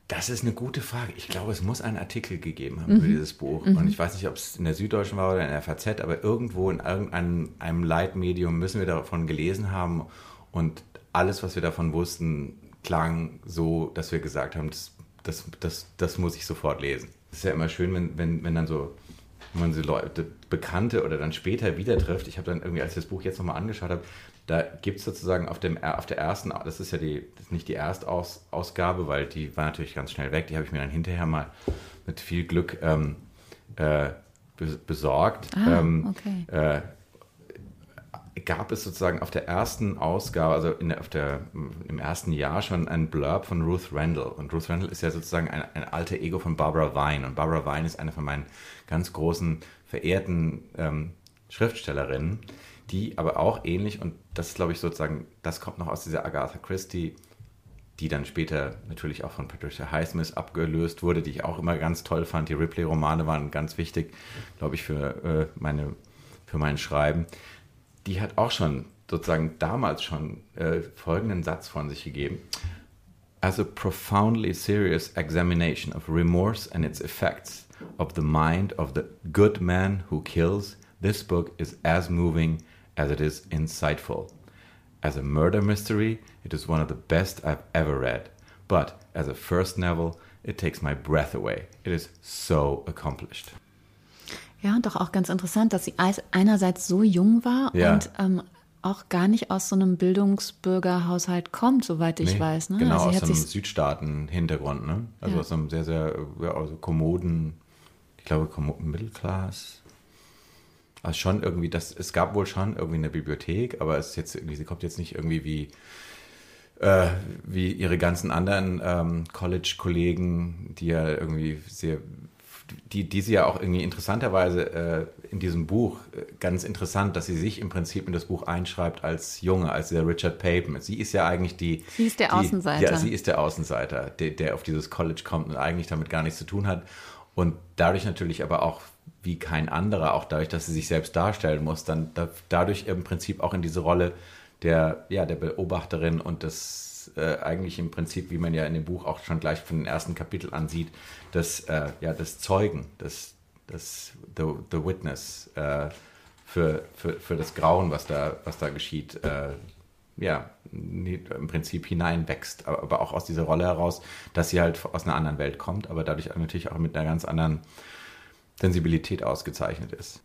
das ist eine gute Frage. Ich glaube, es muss einen Artikel gegeben haben mhm. über dieses Buch. Mhm. Und ich weiß nicht, ob es in der Süddeutschen war oder in der FAZ, aber irgendwo in irgendeinem einem Leitmedium müssen wir davon gelesen haben. Und alles, was wir davon wussten, klang so, dass wir gesagt haben, das, das, das, das muss ich sofort lesen. Es ist ja immer schön, wenn, wenn, wenn dann so wenn man so Leute, Bekannte oder dann später wieder trifft. Ich habe dann irgendwie, als ich das Buch jetzt nochmal angeschaut habe, da gibt es sozusagen auf, dem, auf der ersten, das ist ja die, ist nicht die Erstausgabe, weil die war natürlich ganz schnell weg. Die habe ich mir dann hinterher mal mit viel Glück ähm, äh, besorgt. Ah, ähm, okay. äh, gab es sozusagen auf der ersten Ausgabe, also in der, auf der, im ersten Jahr schon ein Blurb von Ruth Randall. Und Ruth Randall ist ja sozusagen ein, ein alter Ego von Barbara Vine. Und Barbara Vine ist eine von meinen ganz großen, verehrten ähm, Schriftstellerinnen, die aber auch ähnlich, und das ist, glaube ich, sozusagen, das kommt noch aus dieser Agatha Christie, die dann später natürlich auch von Patricia Highsmith abgelöst wurde, die ich auch immer ganz toll fand. Die Ripley-Romane waren ganz wichtig, glaube ich, für, äh, meine, für mein Schreiben die hat auch schon sozusagen damals schon äh, folgenden Satz von sich gegeben. As a profoundly serious examination of remorse and its effects of the mind of the good man who kills, this book is as moving as it is insightful. As a murder mystery, it is one of the best I've ever read. But as a first novel, it takes my breath away. It is so accomplished. Ja, und doch auch ganz interessant, dass sie einerseits so jung war ja. und ähm, auch gar nicht aus so einem Bildungsbürgerhaushalt kommt, soweit ich nee, weiß. Ne? Genau, also aus einem Südstaaten-Hintergrund. Ne? Also ja. aus einem sehr, sehr also kommoden, ich glaube, kommoden Mittelclass. Also schon irgendwie, das, es gab wohl schon irgendwie eine Bibliothek, aber es ist jetzt irgendwie, sie kommt jetzt nicht irgendwie wie, äh, wie ihre ganzen anderen ähm, College-Kollegen, die ja irgendwie sehr die, die sie ja auch irgendwie interessanterweise äh, in diesem Buch äh, ganz interessant, dass sie sich im Prinzip in das Buch einschreibt als Junge, als der Richard Papen. Sie ist ja eigentlich die. Sie ist der die, Außenseiter. Ja, sie ist der Außenseiter, der, der auf dieses College kommt und eigentlich damit gar nichts zu tun hat. Und dadurch natürlich aber auch wie kein anderer, auch dadurch, dass sie sich selbst darstellen muss, dann da, dadurch im Prinzip auch in diese Rolle der, ja, der Beobachterin und das äh, eigentlich im Prinzip, wie man ja in dem Buch auch schon gleich von den ersten Kapitel ansieht, des, äh, ja, des Zeugen, des, des the, the Witness äh, für, für, für das Grauen, was da, was da geschieht, äh, ja, im Prinzip hineinwächst, aber auch aus dieser Rolle heraus, dass sie halt aus einer anderen Welt kommt, aber dadurch natürlich auch mit einer ganz anderen Sensibilität ausgezeichnet ist.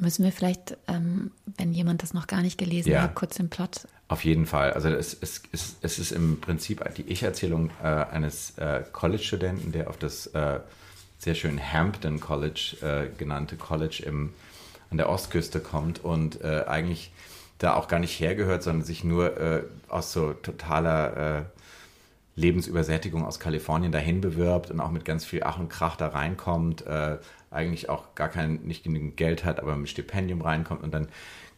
Müssen wir vielleicht, ähm, wenn jemand das noch gar nicht gelesen ja. hat, kurz den Plot. Auf jeden Fall. Also es, es, es, es ist im Prinzip die Ich-Erzählung äh, eines äh, College-Studenten, der auf das äh, sehr schön Hampton College äh, genannte College im, an der Ostküste kommt und äh, eigentlich da auch gar nicht hergehört, sondern sich nur äh, aus so totaler Lebensübersättigung aus Kalifornien dahin bewirbt und auch mit ganz viel Ach und Krach da reinkommt, eigentlich auch gar kein, nicht genügend Geld hat, aber mit Stipendium reinkommt und dann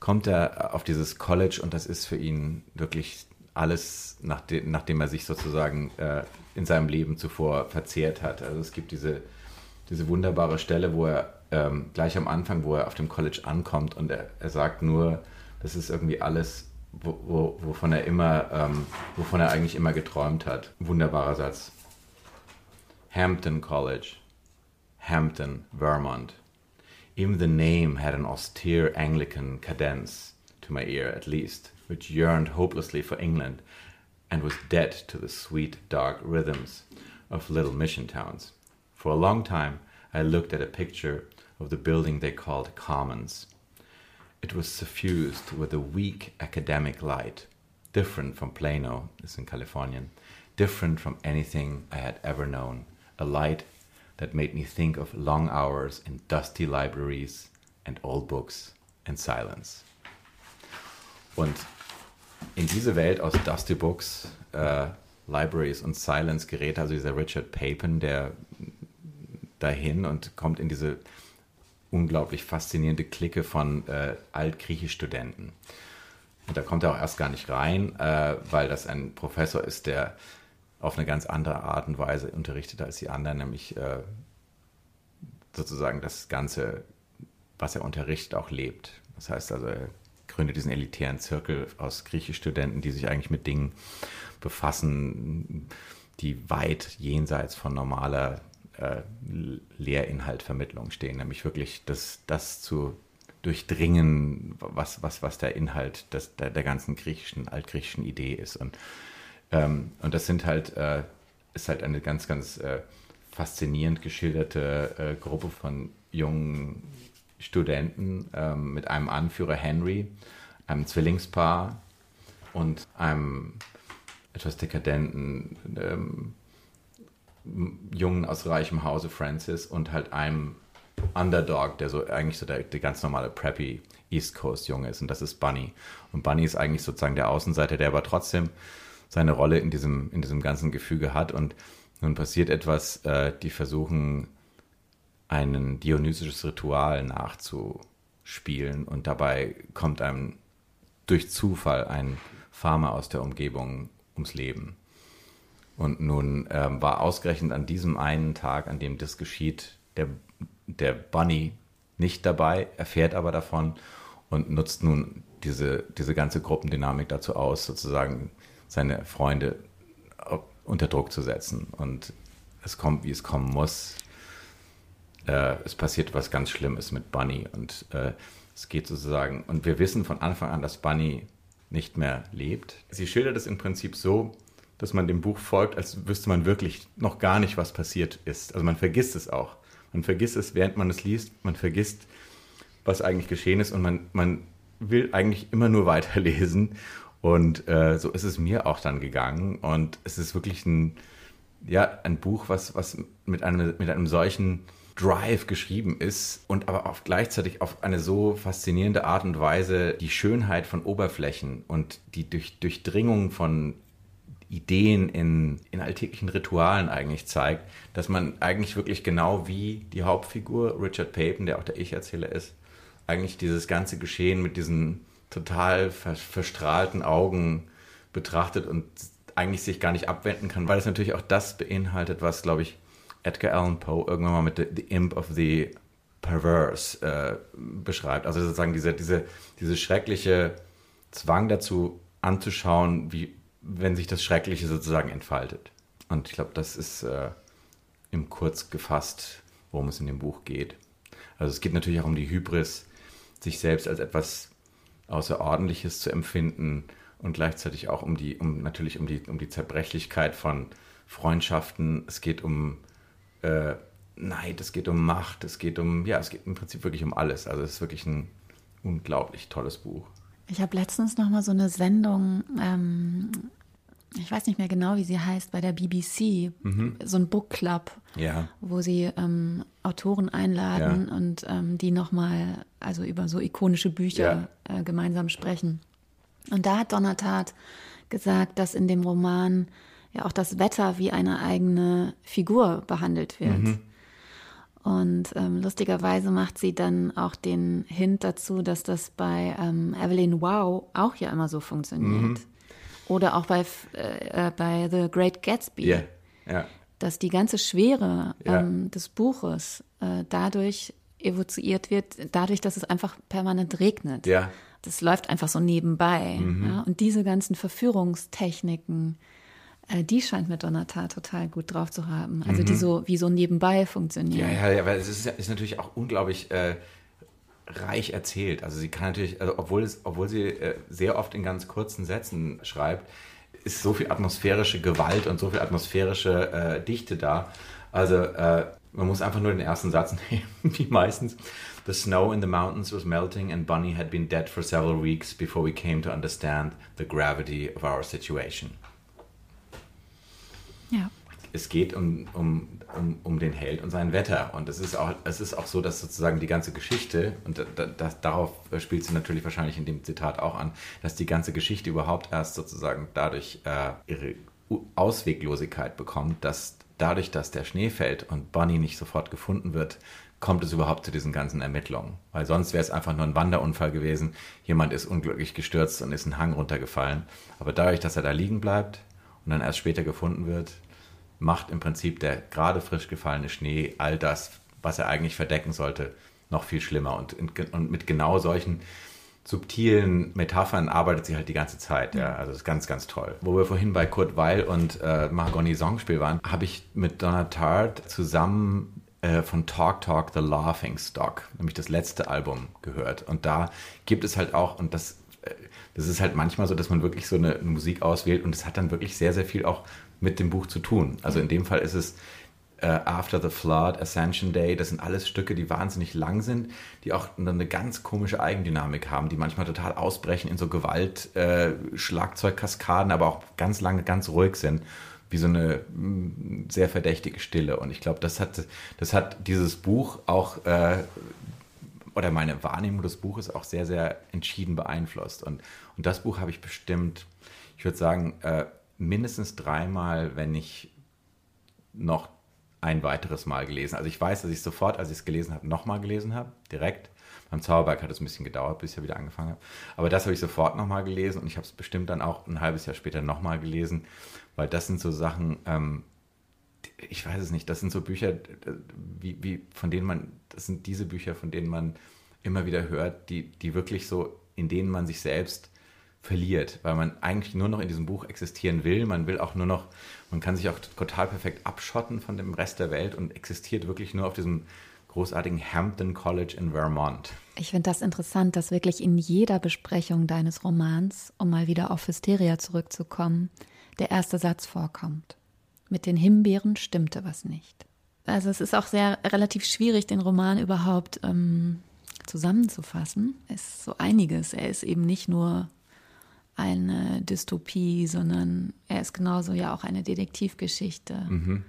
kommt er auf dieses College und das ist für ihn wirklich alles, nachdem, nachdem er sich sozusagen äh, in seinem Leben zuvor verzehrt hat. Also es gibt diese, diese wunderbare Stelle, wo er ähm, gleich am Anfang, wo er auf dem College ankommt und er, er sagt nur, das ist irgendwie alles wo, wo, wovon er immer, ähm, wovon er eigentlich immer geträumt hat. Wunderbarer Satz. Hampton College, Hampton, Vermont. Even the name had an austere Anglican cadence, to my ear at least, which yearned hopelessly for England and was dead to the sweet, dark rhythms of little mission towns. For a long time, I looked at a picture of the building they called Commons it was suffused with a weak academic light, different from Plano, this in Californian, different from anything I had ever known, a light that made me think of long hours in dusty libraries and old books and silence. Und in diese Welt aus Dusty Books, äh, Libraries und Silence gerät also dieser Richard Papen, der dahin und kommt in diese unglaublich faszinierende Clique von äh, Altgriechisch-Studenten. Und da kommt er auch erst gar nicht rein, äh, weil das ein Professor ist, der auf eine ganz andere Art und Weise unterrichtet als die anderen, nämlich äh, sozusagen das Ganze, was er unterrichtet, auch lebt. Das heißt also, er gründet diesen elitären Zirkel aus Griechisch-Studenten, die sich eigentlich mit Dingen befassen, die weit jenseits von normaler äh, Lehrinhaltvermittlung stehen, nämlich wirklich das, das zu durchdringen, was, was, was der Inhalt des, der, der ganzen griechischen, altgriechischen Idee ist. Und, ähm, und das sind halt, äh, ist halt eine ganz, ganz äh, faszinierend geschilderte äh, Gruppe von jungen Studenten ähm, mit einem Anführer Henry, einem Zwillingspaar und einem etwas dekadenten ähm, Jungen aus reichem Hause, Francis, und halt einem Underdog, der so eigentlich so der, der ganz normale preppy East Coast Junge ist. Und das ist Bunny. Und Bunny ist eigentlich sozusagen der Außenseiter, der aber trotzdem seine Rolle in diesem, in diesem ganzen Gefüge hat. Und nun passiert etwas, äh, die versuchen, ein dionysisches Ritual nachzuspielen. Und dabei kommt einem durch Zufall ein Farmer aus der Umgebung ums Leben. Und nun ähm, war ausgerechnet an diesem einen Tag, an dem das geschieht, der, der Bunny nicht dabei, erfährt aber davon und nutzt nun diese, diese ganze Gruppendynamik dazu aus, sozusagen seine Freunde unter Druck zu setzen. Und es kommt, wie es kommen muss. Äh, es passiert was ganz Schlimmes mit Bunny und äh, es geht sozusagen, und wir wissen von Anfang an, dass Bunny nicht mehr lebt. Sie schildert es im Prinzip so, dass man dem Buch folgt, als wüsste man wirklich noch gar nicht, was passiert ist. Also man vergisst es auch. Man vergisst es, während man es liest. Man vergisst, was eigentlich geschehen ist und man, man will eigentlich immer nur weiterlesen. Und äh, so ist es mir auch dann gegangen. Und es ist wirklich ein, ja, ein Buch, was, was mit, einem, mit einem solchen Drive geschrieben ist und aber auch gleichzeitig auf eine so faszinierende Art und Weise die Schönheit von Oberflächen und die Durch, Durchdringung von Ideen in, in alltäglichen Ritualen eigentlich zeigt, dass man eigentlich wirklich genau wie die Hauptfigur Richard Papen, der auch der Ich-Erzähler ist, eigentlich dieses ganze Geschehen mit diesen total ver verstrahlten Augen betrachtet und eigentlich sich gar nicht abwenden kann, weil es natürlich auch das beinhaltet, was, glaube ich, Edgar Allan Poe irgendwann mal mit The, the Imp of the Perverse äh, beschreibt. Also sozusagen diese, diese, diese schreckliche Zwang dazu, anzuschauen, wie wenn sich das Schreckliche sozusagen entfaltet. Und ich glaube, das ist äh, im Kurz gefasst, worum es in dem Buch geht. Also es geht natürlich auch um die Hybris, sich selbst als etwas Außerordentliches zu empfinden und gleichzeitig auch um die, um natürlich um die, um die Zerbrechlichkeit von Freundschaften. Es geht um äh, Neid, es geht um Macht, es geht um, ja, es geht im Prinzip wirklich um alles. Also es ist wirklich ein unglaublich tolles Buch. Ich habe letztens noch mal so eine Sendung ähm, ich weiß nicht mehr genau, wie sie heißt, bei der BBC, mhm. so ein Book Club, ja. wo sie ähm, Autoren einladen ja. und ähm, die nochmal, also über so ikonische Bücher ja. äh, gemeinsam sprechen. Und da hat Donnertat gesagt, dass in dem Roman ja auch das Wetter wie eine eigene Figur behandelt wird. Mhm. Und ähm, lustigerweise macht sie dann auch den Hint dazu, dass das bei ähm, Evelyn Wow auch ja immer so funktioniert. Mhm. Oder auch bei, äh, äh, bei The Great Gatsby. Yeah. Ja. Dass die ganze Schwere ja. ähm, des Buches äh, dadurch evoziert wird, dadurch, dass es einfach permanent regnet. Ja. Das läuft einfach so nebenbei. Mhm. Ja? Und diese ganzen Verführungstechniken, äh, die scheint mir Donata total gut drauf zu haben. Also mhm. die so wie so nebenbei funktionieren. Ja, ja, ja, aber es ist, ist natürlich auch unglaublich äh, reich erzählt. Also sie kann natürlich, also obwohl, es, obwohl sie äh, sehr oft in ganz kurzen Sätzen schreibt, ist so viel atmosphärische Gewalt und so viel atmosphärische äh, Dichte da. Also äh, man muss einfach nur den ersten Satz nehmen, wie meistens. The snow in the mountains was melting and Bunny had been dead for several weeks before we came to understand the gravity of our situation. Ja es geht um, um, um, um den Held und sein Wetter. Und es ist, auch, es ist auch so, dass sozusagen die ganze Geschichte, und da, da, darauf spielt sie natürlich wahrscheinlich in dem Zitat auch an, dass die ganze Geschichte überhaupt erst sozusagen dadurch äh, ihre Ausweglosigkeit bekommt, dass dadurch, dass der Schnee fällt und Bonnie nicht sofort gefunden wird, kommt es überhaupt zu diesen ganzen Ermittlungen. Weil sonst wäre es einfach nur ein Wanderunfall gewesen. Jemand ist unglücklich gestürzt und ist einen Hang runtergefallen. Aber dadurch, dass er da liegen bleibt und dann erst später gefunden wird, macht im Prinzip der gerade frisch gefallene Schnee all das, was er eigentlich verdecken sollte, noch viel schlimmer. Und, und mit genau solchen subtilen Metaphern arbeitet sie halt die ganze Zeit. Ja, also das ist ganz, ganz toll. Wo wir vorhin bei Kurt Weil und äh, Mahagoni Songspiel waren, habe ich mit Donna Tart zusammen äh, von Talk Talk The Laughing Stock, nämlich das letzte Album, gehört. Und da gibt es halt auch, und das, äh, das ist halt manchmal so, dass man wirklich so eine, eine Musik auswählt und es hat dann wirklich sehr, sehr viel auch mit dem Buch zu tun. Also in dem Fall ist es äh, After the Flood, Ascension Day, das sind alles Stücke, die wahnsinnig lang sind, die auch eine ganz komische Eigendynamik haben, die manchmal total ausbrechen in so Gewalt, äh, Schlagzeugkaskaden, aber auch ganz lange ganz ruhig sind, wie so eine mm, sehr verdächtige Stille. Und ich glaube, das hat, das hat dieses Buch auch, äh, oder meine Wahrnehmung des Buches auch sehr, sehr entschieden beeinflusst. Und, und das Buch habe ich bestimmt, ich würde sagen, äh, mindestens dreimal, wenn nicht noch ein weiteres Mal gelesen. Also ich weiß, dass ich sofort, als ich es gelesen habe, nochmal gelesen habe, direkt. Beim Zauberberg hat es ein bisschen gedauert, bis ich ja wieder angefangen habe. Aber das habe ich sofort nochmal gelesen und ich habe es bestimmt dann auch ein halbes Jahr später nochmal gelesen, weil das sind so Sachen, ähm, ich weiß es nicht, das sind so Bücher, wie, wie, von denen man, das sind diese Bücher, von denen man immer wieder hört, die, die wirklich so, in denen man sich selbst verliert, weil man eigentlich nur noch in diesem Buch existieren will. Man will auch nur noch, man kann sich auch total perfekt abschotten von dem Rest der Welt und existiert wirklich nur auf diesem großartigen Hampton College in Vermont. Ich finde das interessant, dass wirklich in jeder Besprechung deines Romans, um mal wieder auf Hysteria zurückzukommen, der erste Satz vorkommt. Mit den Himbeeren stimmte was nicht. Also es ist auch sehr relativ schwierig, den Roman überhaupt ähm, zusammenzufassen. Es ist so einiges. Er ist eben nicht nur eine Dystopie, sondern er ist genauso ja auch eine Detektivgeschichte. Mhm.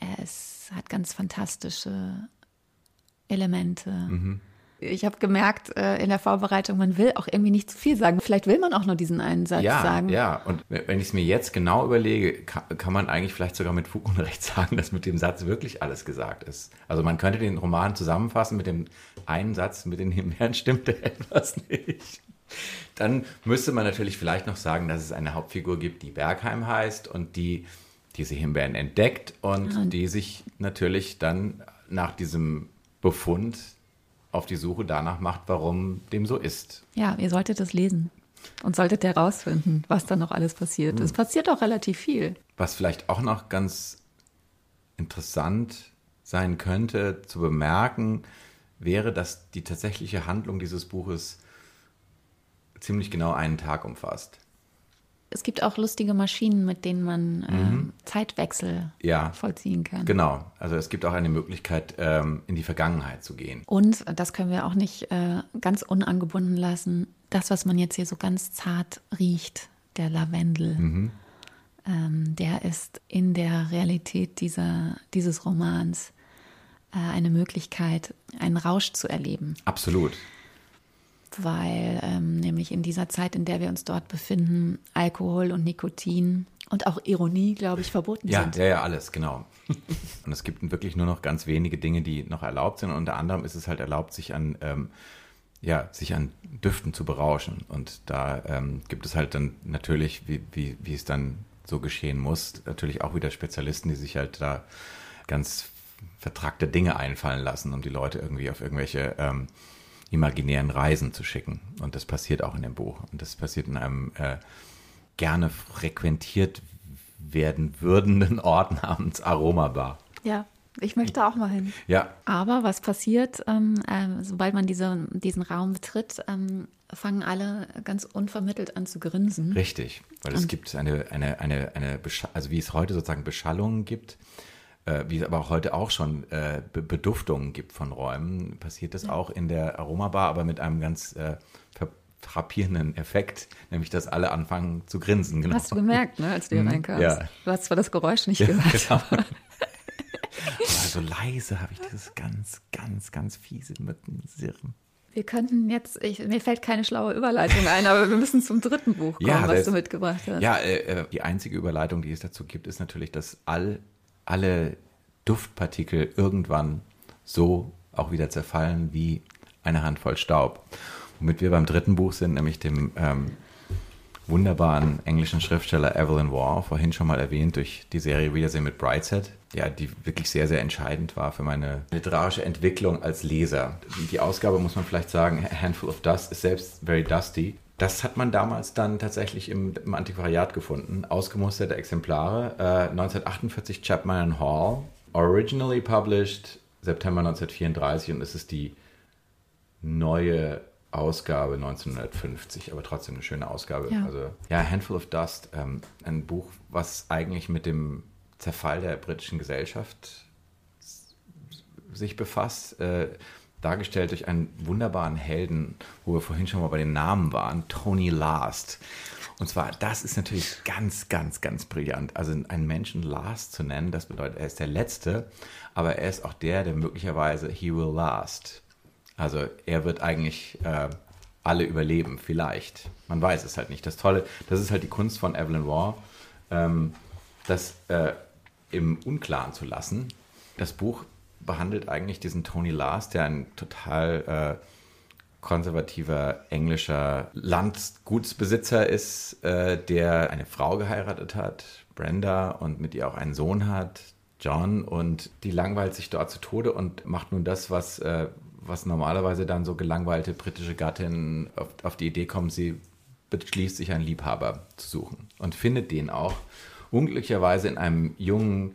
Er ist, hat ganz fantastische Elemente. Mhm. Ich habe gemerkt äh, in der Vorbereitung, man will auch irgendwie nicht zu viel sagen. Vielleicht will man auch nur diesen einen Satz ja, sagen. Ja, und wenn ich es mir jetzt genau überlege, kann, kann, man eigentlich vielleicht sogar mit Fug und Recht sagen, dass mit dem Satz wirklich alles gesagt ist. Also man könnte den Roman zusammenfassen mit dem einen Satz, mit den Himbeeren stimmte etwas nicht. Dann müsste man natürlich vielleicht noch sagen, dass es eine Hauptfigur gibt, die Bergheim heißt und die diese Himbeeren entdeckt und ja. die sich natürlich dann nach diesem Befund auf die Suche danach macht, warum dem so ist. Ja, ihr solltet das lesen. Und solltet herausfinden, was da noch alles passiert. Es passiert auch relativ viel. Was vielleicht auch noch ganz interessant sein könnte zu bemerken, wäre, dass die tatsächliche Handlung dieses Buches ziemlich genau einen Tag umfasst. Es gibt auch lustige Maschinen, mit denen man ähm, Zeitwechsel Ja. vollziehen kann. Genau, also es gibt auch eine Möglichkeit, ähm, in die Vergangenheit zu gehen. Und, das können wir auch nicht äh, ganz unangebunden lassen, das, was man jetzt hier so ganz zart riecht, der Lavendel, ähm, der ist in der Realität dieser, dieses Romans äh, eine Möglichkeit, einen Rausch zu erleben. Absolut. Weil ähm, nämlich in dieser Zeit, in der wir uns dort befinden, Alkohol und Nikotin und auch Ironie, glaube ich, verboten Ja, sind. ja, ja, alles, genau. Und es gibt wirklich nur noch ganz wenige Dinge, die noch erlaubt sind. Und unter anderem ist es halt erlaubt, sich an, ähm, ja, sich an Düften zu berauschen. Und da ähm, gibt es halt dann natürlich, wie, wie, wie es dann so geschehen muss, natürlich auch wieder Spezialisten, die sich halt da ganz vertrackte Dinge einfallen lassen, um die Leute irgendwie auf irgendwelche ähm, imaginären Reisen zu schicken. Und das passiert auch in dem Buch. Und das passiert in einem äh, gerne frequentiert werden würdenden Ort namens Aromabar. Ja, ich möchte auch mal hin. Ja, Aber was passiert, ähm, ähm, sobald man diese, diesen Raum betritt, ähm, fangen alle ganz unvermittelt an zu grinsen. richtig. Weil es gibt eine, eine, eine, eine also wie es heute sozusagen Beschallungen gibt, äh, wie es aber auch heute auch schon äh, Be Beduftungen gibt von Räumen, passiert das auch in der Aromabar, aber mit einem ganz äh, frappierenden Effekt, nämlich dass alle anfangen zu grinsen. Genau. Hast du gemerkt, ne, als du hier reinkamst? ja. Du hast zwar das Geräusch nicht Ja, gehört. genau. Aber so leise habe ich dieses ganz, ganz, ganz fiese Müttensirren. Wir könnten jetzt, ich, mir fällt keine schlaue Überleitung ein, aber wir müssen zum dritten Buch kommen, was das- du mitgebracht hast. Ja, äh, äh, die einzige Überleitung, die es dazu gibt, ist natürlich, dass all, alle Duftpartikel irgendwann so auch wieder zerfallen wie eine Handvoll Staub. Womit wir beim dritten Buch sind, nämlich dem ähm, wunderbaren englischen Schriftsteller Evelyn Waugh, vorhin schon mal erwähnt durch die Serie Wiedersehen mit Brightside, ja, die wirklich sehr, sehr entscheidend war für meine literarische Entwicklung als Leser. Die, die Ausgabe, muss man vielleicht sagen, A Handful of Dust, ist selbst very dusty. Das hat man damals dann tatsächlich im, im Antiquariat gefunden. Ausgemusterte Exemplare. Äh, 1948 Chapman and Hall. Originally published September 1934 und es ist die neue Ausgabe 1950, aber trotzdem eine schöne Ausgabe. Ja. Also ja, Handful of Dust, ähm, ein Buch, was eigentlich mit dem Zerfall der britischen Gesellschaft sich befasst, äh, dargestellt durch einen wunderbaren Helden, wo wir vorhin schon mal bei den Namen waren, Tony Last. Und zwar, das ist natürlich ganz, ganz, ganz brillant. Also einen Menschen Last zu nennen, das bedeutet, er ist der Letzte, aber er ist auch der, der möglicherweise he will last. Also er wird eigentlich äh, alle überleben, vielleicht. Man weiß es halt nicht. Das Tolle, das ist halt die Kunst von Evelyn Waugh, ähm, das äh, im Unklaren zu lassen. Das Buch behandelt eigentlich diesen Tony Last, der ein total äh, konservativer englischer Landgutsbesitzer ist, äh, der eine Frau geheiratet hat, Brenda, und mit ihr auch einen Sohn hat, John, und die langweilt sich dort zu Tode und macht nun das, was, äh, was normalerweise dann so gelangweilte britische Gattinnen auf, auf die Idee kommen, sie beschließt sich einen Liebhaber zu suchen und findet den auch. Unglücklicherweise in einem jungen,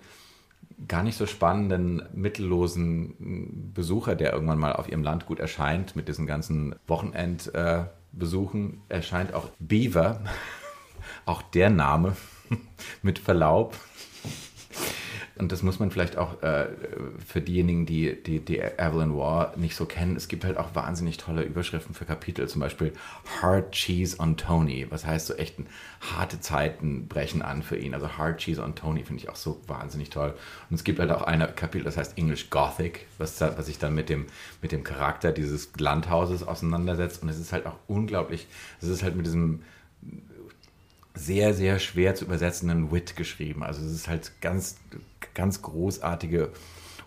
gar nicht so spannenden, mittellosen Besucher, der irgendwann mal auf ihrem Landgut erscheint, mit diesen ganzen Wochenendbesuchen, erscheint auch Beaver, auch der Name, mit Verlaub. Und das muss man vielleicht auch äh, für diejenigen, die, die, die Evelyn Waugh nicht so kennen. Es gibt halt auch wahnsinnig tolle Überschriften für Kapitel, zum Beispiel Hard Cheese on Tony, was heißt so echt harte Zeiten brechen an für ihn. Also Hard Cheese on Tony finde ich auch so wahnsinnig toll. Und es gibt halt auch ein Kapitel, das heißt English Gothic, was, was sich dann mit dem, mit dem Charakter dieses Landhauses auseinandersetzt. Und es ist halt auch unglaublich, es ist halt mit diesem sehr, sehr schwer zu übersetzenden Wit geschrieben. Also es ist halt ganz, ganz großartige,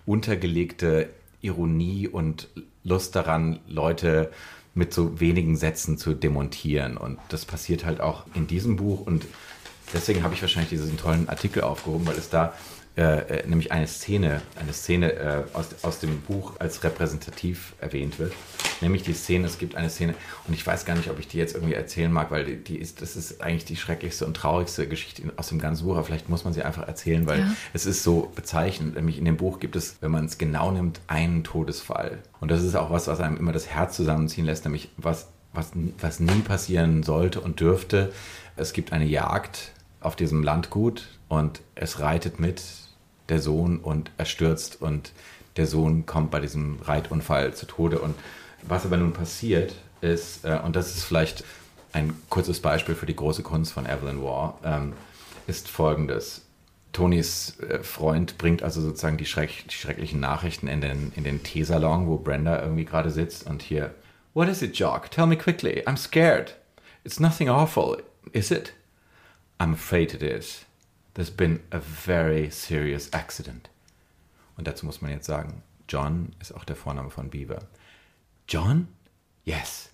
untergelegte Ironie und Lust daran, Leute mit so wenigen Sätzen zu demontieren. Und das passiert halt auch in diesem Buch. Und deswegen habe ich wahrscheinlich diesen tollen Artikel aufgehoben, weil es da äh, äh, nämlich eine Szene, eine Szene äh, aus, aus dem Buch als repräsentativ erwähnt wird. nämlich die Szene, es gibt eine Szene, und ich weiß gar nicht, ob ich die jetzt irgendwie erzählen mag, weil die, die ist, das ist eigentlich die schrecklichste und traurigste Geschichte aus dem ganzen Buch, aber vielleicht muss man sie einfach erzählen, weil ja. es ist so bezeichnend. Nämlich in dem Buch gibt es, wenn man es genau nimmt, einen Todesfall. Und das ist auch was, was einem immer das Herz zusammenziehen lässt, nämlich was, was, was nie passieren sollte und dürfte. Es gibt eine Jagd auf diesem Landgut und es reitet mit der Sohn und er stürzt und der Sohn kommt bei diesem Reitunfall zu Tode. Und was aber nun passiert ist, äh, und das ist vielleicht ein kurzes Beispiel für die große Kunst von Evelyn Waugh, ähm, ist folgendes. Tonys äh, Freund bringt also sozusagen die, schreck, die schrecklichen Nachrichten in den, in den Teesalon, wo Brenda irgendwie gerade sitzt und hier, What is it, Jock? Tell me quickly. I'm scared. It's nothing awful, is it? I'm afraid it is. There's been a very serious accident. Und dazu muss man jetzt sagen, John ist auch der Vorname von Beaver. John? Yes.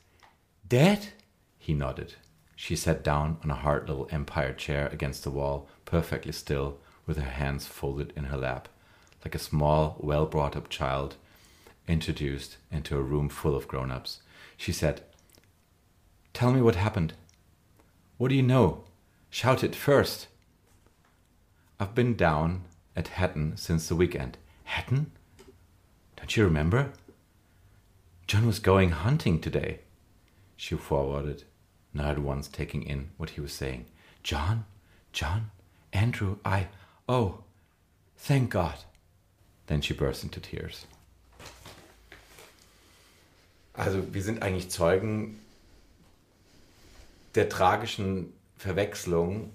Dead? He nodded. She sat down on a hard little empire chair against the wall, perfectly still, with her hands folded in her lap, like a small, well brought up child introduced into a room full of grown ups. She said, Tell me what happened. What do you know? Shout it first. I've been down at Hatton since the weekend. Hatton? Don't you remember? John was going hunting today. She forwarded, not at once taking in what he was saying. John? John? Andrew? I. Oh, thank God. Then she burst into tears. Also, wir sind eigentlich Zeugen der tragischen Verwechslung,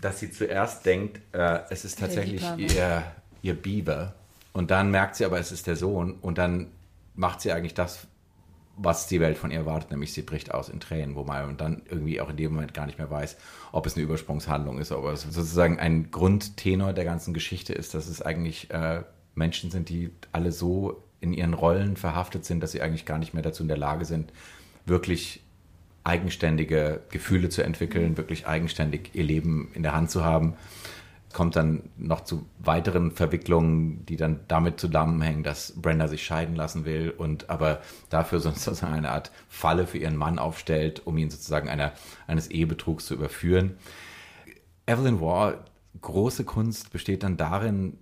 dass sie zuerst denkt, äh, es ist tatsächlich ihr, ihr Biber. Und dann merkt sie aber, es ist der Sohn. Und dann macht sie eigentlich das, was die Welt von ihr erwartet, nämlich sie bricht aus in Tränen, wo man dann irgendwie auch in dem Moment gar nicht mehr weiß, ob es eine Übersprungshandlung ist, ob es sozusagen ein Grundtenor der ganzen Geschichte ist, dass es eigentlich äh, Menschen sind, die alle so in ihren Rollen verhaftet sind, dass sie eigentlich gar nicht mehr dazu in der Lage sind, wirklich eigenständige Gefühle zu entwickeln, wirklich eigenständig ihr Leben in der Hand zu haben kommt dann noch zu weiteren Verwicklungen, die dann damit zusammenhängen, dass Brenda sich scheiden lassen will und aber dafür sozusagen eine Art Falle für ihren Mann aufstellt, um ihn sozusagen einer, eines Ehebetrugs zu überführen. Evelyn Waugh, große Kunst besteht dann darin,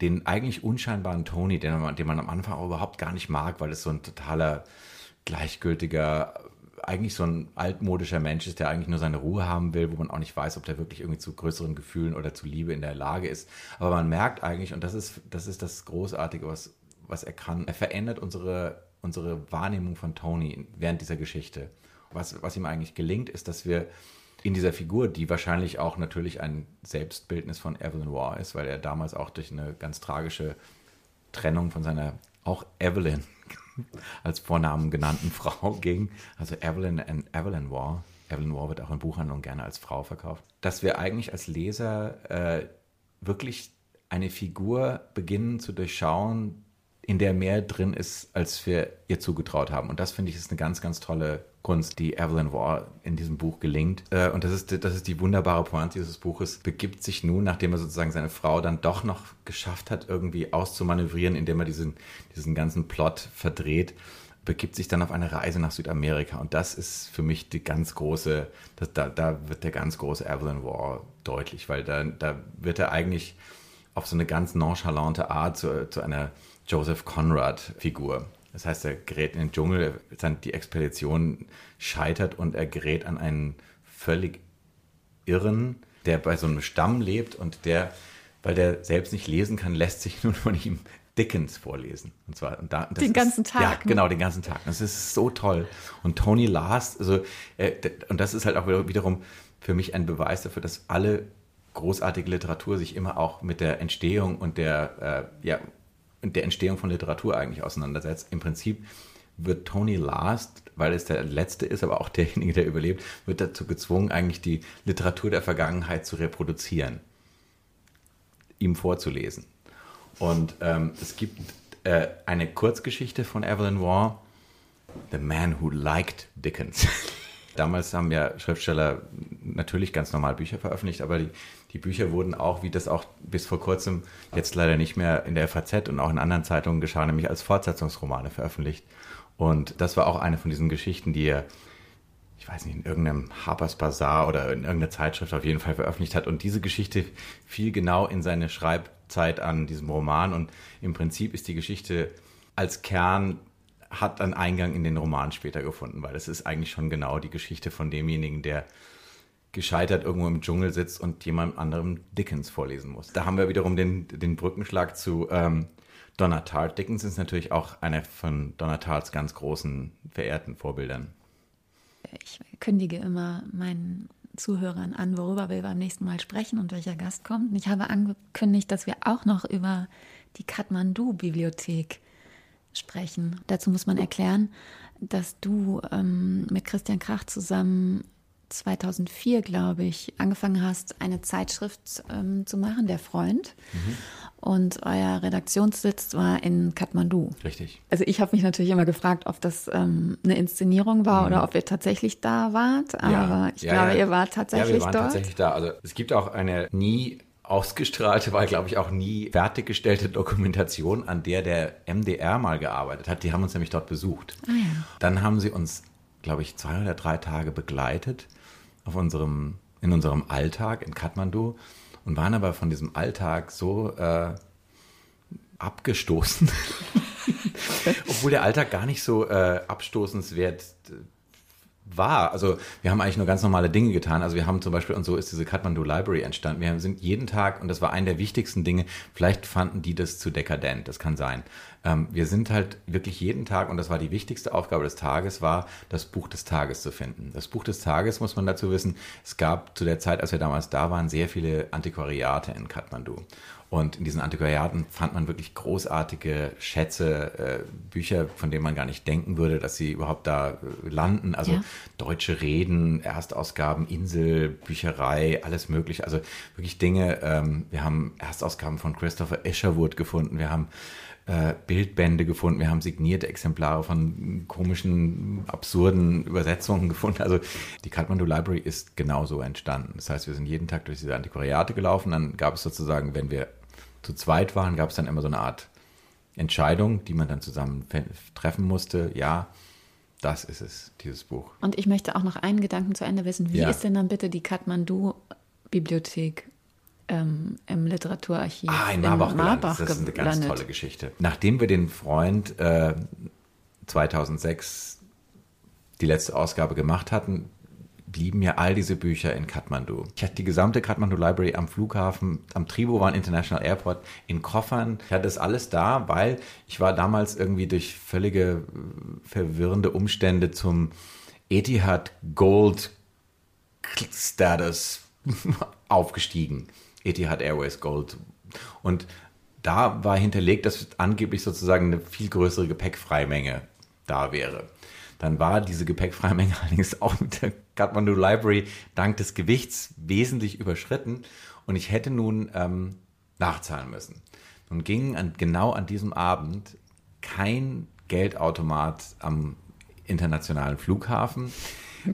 den eigentlich unscheinbaren Tony, den man, den man am Anfang auch überhaupt gar nicht mag, weil es so ein totaler gleichgültiger, eigentlich so ein altmodischer Mensch ist, der eigentlich nur seine Ruhe haben will, wo man auch nicht weiß, ob der wirklich irgendwie zu größeren Gefühlen oder zu Liebe in der Lage ist. Aber man merkt eigentlich, und das ist das, ist das Großartige, was, was er kann, er verändert unsere, unsere Wahrnehmung von Tony während dieser Geschichte. Was, was ihm eigentlich gelingt, ist, dass wir in dieser Figur, die wahrscheinlich auch natürlich ein Selbstbildnis von Evelyn Waugh ist, weil er damals auch durch eine ganz tragische Trennung von seiner auch Evelyn als Vornamen genannten Frau ging, also Evelyn and Evelyn Waugh. Evelyn Waugh wird auch in Buchhandlungen gerne als Frau verkauft. Dass wir eigentlich als Leser äh, wirklich eine Figur beginnen zu durchschauen, in der mehr drin ist, als wir ihr zugetraut haben. Und das finde ich ist eine ganz, ganz tolle Kunst, die Evelyn Waugh in diesem Buch gelingt. Äh, und das ist, das ist die wunderbare Pointe dieses Buches, begibt sich nun, nachdem er sozusagen seine Frau dann doch noch geschafft hat, irgendwie auszumanövrieren, indem er diesen, diesen ganzen Plot verdreht, begibt sich dann auf eine Reise nach Südamerika. Und das ist für mich die ganz große, das, da, da wird der ganz große Evelyn Waugh deutlich, weil da, da wird er eigentlich auf so eine ganz nonchalante Art zu, zu einer Joseph Conrad-Figur. Das heißt, er gerät in den Dschungel, die Expedition scheitert und er gerät an einen völlig Irren, der bei so einem Stamm lebt und der, weil der selbst nicht lesen kann, lässt sich nun von ihm Dickens vorlesen. Und zwar und da, den ganzen Tag. Ja, genau, den ganzen Tag. Das ist so toll. Und Tony Last, also äh, und das ist halt auch wiederum für mich ein Beweis dafür, dass alle großartige Literatur sich immer auch mit der Entstehung und der äh, ja, der Entstehung von Literatur eigentlich auseinandersetzt. Im Prinzip wird Tony Last, weil es der letzte ist, aber auch derjenige, der überlebt, wird dazu gezwungen, eigentlich die Literatur der Vergangenheit zu reproduzieren, ihm vorzulesen. Und ähm, es gibt äh, eine Kurzgeschichte von Evelyn Waugh, The Man Who Liked Dickens. Damals haben ja Schriftsteller natürlich ganz normal Bücher veröffentlicht, aber die, die Bücher wurden auch, wie das auch bis vor kurzem jetzt leider nicht mehr in der FAZ und auch in anderen Zeitungen geschah, nämlich als Fortsetzungsromane veröffentlicht. Und das war auch eine von diesen Geschichten, die er, ich weiß nicht, in irgendeinem Harper's Bazaar oder in irgendeiner Zeitschrift auf jeden Fall veröffentlicht hat. Und diese Geschichte fiel genau in seine Schreibzeit an diesem Roman. Und im Prinzip ist die Geschichte als Kern hat einen Eingang in den Roman später gefunden, weil es ist eigentlich schon genau die Geschichte von demjenigen, der gescheitert irgendwo im Dschungel sitzt und jemand anderem Dickens vorlesen muss. Da haben wir wiederum den, den Brückenschlag zu ähm, Donna. Dickens ist natürlich auch einer von Donna ganz großen verehrten Vorbildern. Ich kündige immer meinen Zuhörern an, worüber wir beim nächsten Mal sprechen und welcher Gast kommt. Und ich habe angekündigt, dass wir auch noch über die Kathmandu-Bibliothek sprechen. Dazu muss man erklären, dass du ähm, mit Christian Krach zusammen 2004, glaube ich, angefangen hast, eine Zeitschrift ähm, zu machen, Der Freund. Mhm. Und euer Redaktionssitz war in Kathmandu. Richtig. Also ich habe mich natürlich immer gefragt, ob das ähm, eine Inszenierung war mhm. oder ob ihr tatsächlich da wart. Aber ja. ich ja, glaube, ja. ihr wart tatsächlich dort. Ja, wir waren dort. tatsächlich da. Also es gibt auch eine nie ausgestrahlte, weil glaube ich auch nie fertiggestellte Dokumentation, an der der MDR mal gearbeitet hat. Die haben uns nämlich dort besucht. Ah, ja. Dann haben sie uns, glaube ich, zwei oder drei Tage begleitet auf unserem, in unserem Alltag in Kathmandu und waren aber von diesem Alltag so äh, abgestoßen, obwohl der Alltag gar nicht so äh, abstoßenswert war. Also wir haben eigentlich nur ganz normale Dinge getan. Also wir haben zum Beispiel, und so ist diese Kathmandu Library entstanden, wir sind jeden Tag, und das war eine der wichtigsten Dinge, vielleicht fanden die das zu dekadent, das kann sein. Ähm, wir sind halt wirklich jeden Tag, und das war die wichtigste Aufgabe des Tages, war das Buch des Tages zu finden. Das Buch des Tages, muss man dazu wissen, es gab zu der Zeit, als wir damals da waren, sehr viele Antiquariate in Kathmandu. Und in diesen Antiquariaten fand man wirklich großartige Schätze, äh, Bücher, von denen man gar nicht denken würde, dass sie überhaupt da äh, landen. Also ja. deutsche Reden, Erstausgaben, Insel, Bücherei, alles mögliche. Also wirklich Dinge. Ähm, wir haben Erstausgaben von Christopher Isherwood gefunden. Wir haben äh, Bildbände gefunden, wir haben signierte Exemplare von komischen, absurden Übersetzungen gefunden. Also die Kathmandu Library ist genauso entstanden. Das heißt, wir sind jeden Tag durch diese Antiquariate gelaufen. Dann gab es sozusagen, wenn wir zu zweit waren, gab es dann immer so eine Art Entscheidung, die man dann zusammen treffen musste. Ja, das ist es, dieses Buch. Und ich möchte auch noch einen Gedanken zu Ende wissen. Wie ja. ist denn dann bitte die Kathmandu-Bibliothek ähm, im Literaturarchiv ah, in Marbach, in Marbach Das ist eine ganz tolle Geschichte. Nachdem wir den Freund äh, 2006 die letzte Ausgabe gemacht hatten, blieben ja all diese Bücher in Kathmandu. Ich hatte die gesamte Kathmandu Library am Flughafen, am Tribhuvan International Airport in Koffern. Ich hatte das alles da, weil ich war damals irgendwie durch völlige äh, verwirrende Umstände zum Etihad Gold Status aufgestiegen. Etihad Airways Gold. Und da war hinterlegt, dass angeblich sozusagen eine viel größere Gepäckfreimenge da wäre. Dann war diese Gepäckfreimenge allerdings auch mit der Kathmandu Library dank des Gewichts wesentlich überschritten und ich hätte nun ähm, nachzahlen müssen. Nun ging an, genau an diesem Abend kein Geldautomat am internationalen Flughafen.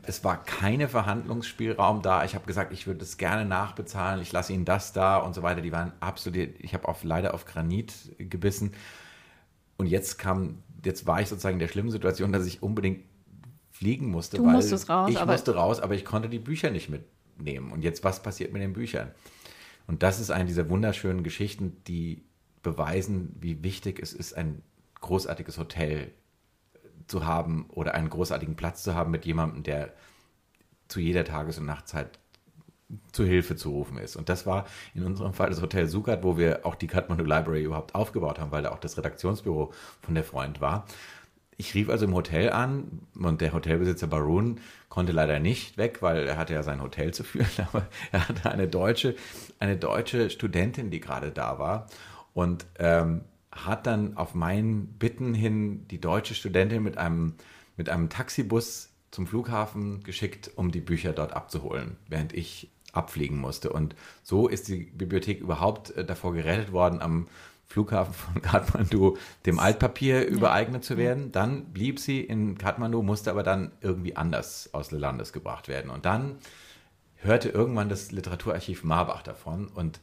Es war keine Verhandlungsspielraum da. Ich habe gesagt, ich würde es gerne nachbezahlen. Ich lasse Ihnen das da und so weiter. Die waren absolut. Ich habe auf, leider auf Granit gebissen. Und jetzt kam, jetzt war ich sozusagen in der schlimmen Situation, dass ich unbedingt fliegen musste. Du weil musstest raus. Ich musste raus, aber ich konnte die Bücher nicht mitnehmen. Und jetzt, was passiert mit den Büchern? Und das ist eine dieser wunderschönen Geschichten, die beweisen, wie wichtig es ist, ein großartiges Hotel zu haben oder einen großartigen Platz zu haben mit jemandem, der zu jeder Tages- und Nachtzeit zu Hilfe zu rufen ist. Und das war in unserem Fall das Hotel Sukat, wo wir auch die Kathmandu Library überhaupt aufgebaut haben, weil da auch das Redaktionsbüro von der Freund war. Ich rief also im Hotel an und der Hotelbesitzer Barun konnte leider nicht weg, weil er hatte ja sein Hotel zu führen, aber er hatte eine deutsche, eine deutsche Studentin, die gerade da war. Und ähm, hat dann auf mein Bitten hin die deutsche Studentin mit einem, mit einem Taxibus zum Flughafen geschickt, um die Bücher dort abzuholen, während ich abfliegen musste. Und so ist die Bibliothek überhaupt äh, davor gerettet worden, am Flughafen von Kathmandu dem Altpapier ja. übereignet zu werden. Dann blieb sie in Kathmandu, musste aber dann irgendwie anders aus des Landes gebracht werden. Und dann hörte irgendwann das Literaturarchiv Marbach davon und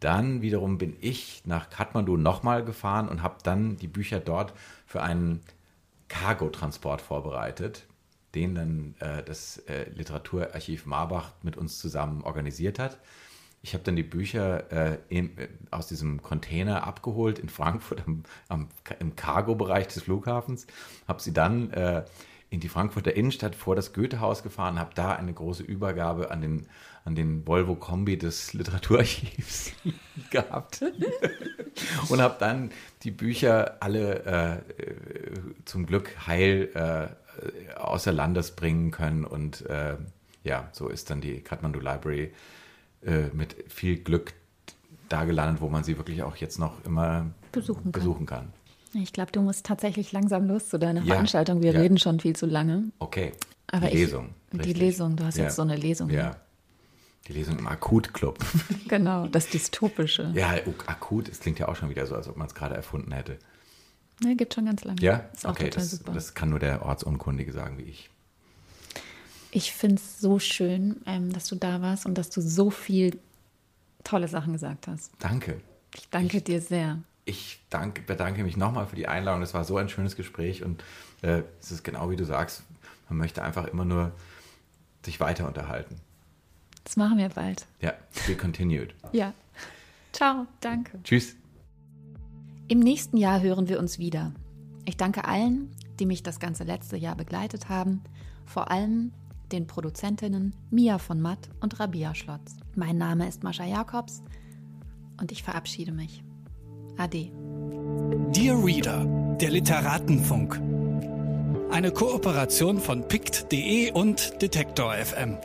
dann wiederum bin ich nach Kathmandu nochmal gefahren und habe dann die Bücher dort für einen Cargotransport vorbereitet, den dann äh, das äh, Literaturarchiv Marbach mit uns zusammen organisiert hat. Ich habe dann die Bücher äh, in, äh, aus diesem Container abgeholt in Frankfurt am, am, im Cargo-Bereich des Flughafens, habe sie dann äh, in die Frankfurter Innenstadt vor das Goethehaus gefahren, habe da eine große Übergabe an den, an den Volvo Kombi des Literaturarchivs gehabt und habe dann die Bücher alle äh, zum Glück heil äh, außer Landes bringen können und äh, ja, so ist dann die Kathmandu Library äh, mit viel Glück da gelandet, wo man sie wirklich auch jetzt noch immer besuchen kann. Besuchen kann. Ich glaube, du musst tatsächlich langsam los zu deiner ja, Veranstaltung. Wir ja. reden schon viel zu lange. Okay. Aber die Lesung. Ich, die Lesung, du hast ja. jetzt so eine Lesung. Ja. Die Lesung im Akut-Club. genau, das Dystopische. Ja, akut, es klingt ja auch schon wieder so, als ob man es gerade erfunden hätte. Ne, gibt schon ganz lange. Ja, ist okay, das, das, kann nur der Ortsunkundige sagen wie ich. Ich finde es so schön, ähm, dass du da warst und dass du so viel tolle Sachen gesagt hast. Danke. Ich danke ich, dir sehr. Ich danke, bedanke mich nochmal für die Einladung. Es war so ein schönes Gespräch und äh, es ist genau wie du sagst, man möchte einfach immer nur sich weiter unterhalten. Das machen wir bald. Ja, be continued. ja. Ciao, danke. Tschüss. Im nächsten Jahr hören wir uns wieder. Ich danke allen, die mich das ganze letzte Jahr begleitet haben, vor allem den Produzentinnen Mia von Matt und Rabia Schlotz. Mein Name ist Mascha Jakobs und ich verabschiede mich. Ade. Dear Reader, der Literatenfunk. Eine Kooperation von pict.de und Detektor FM.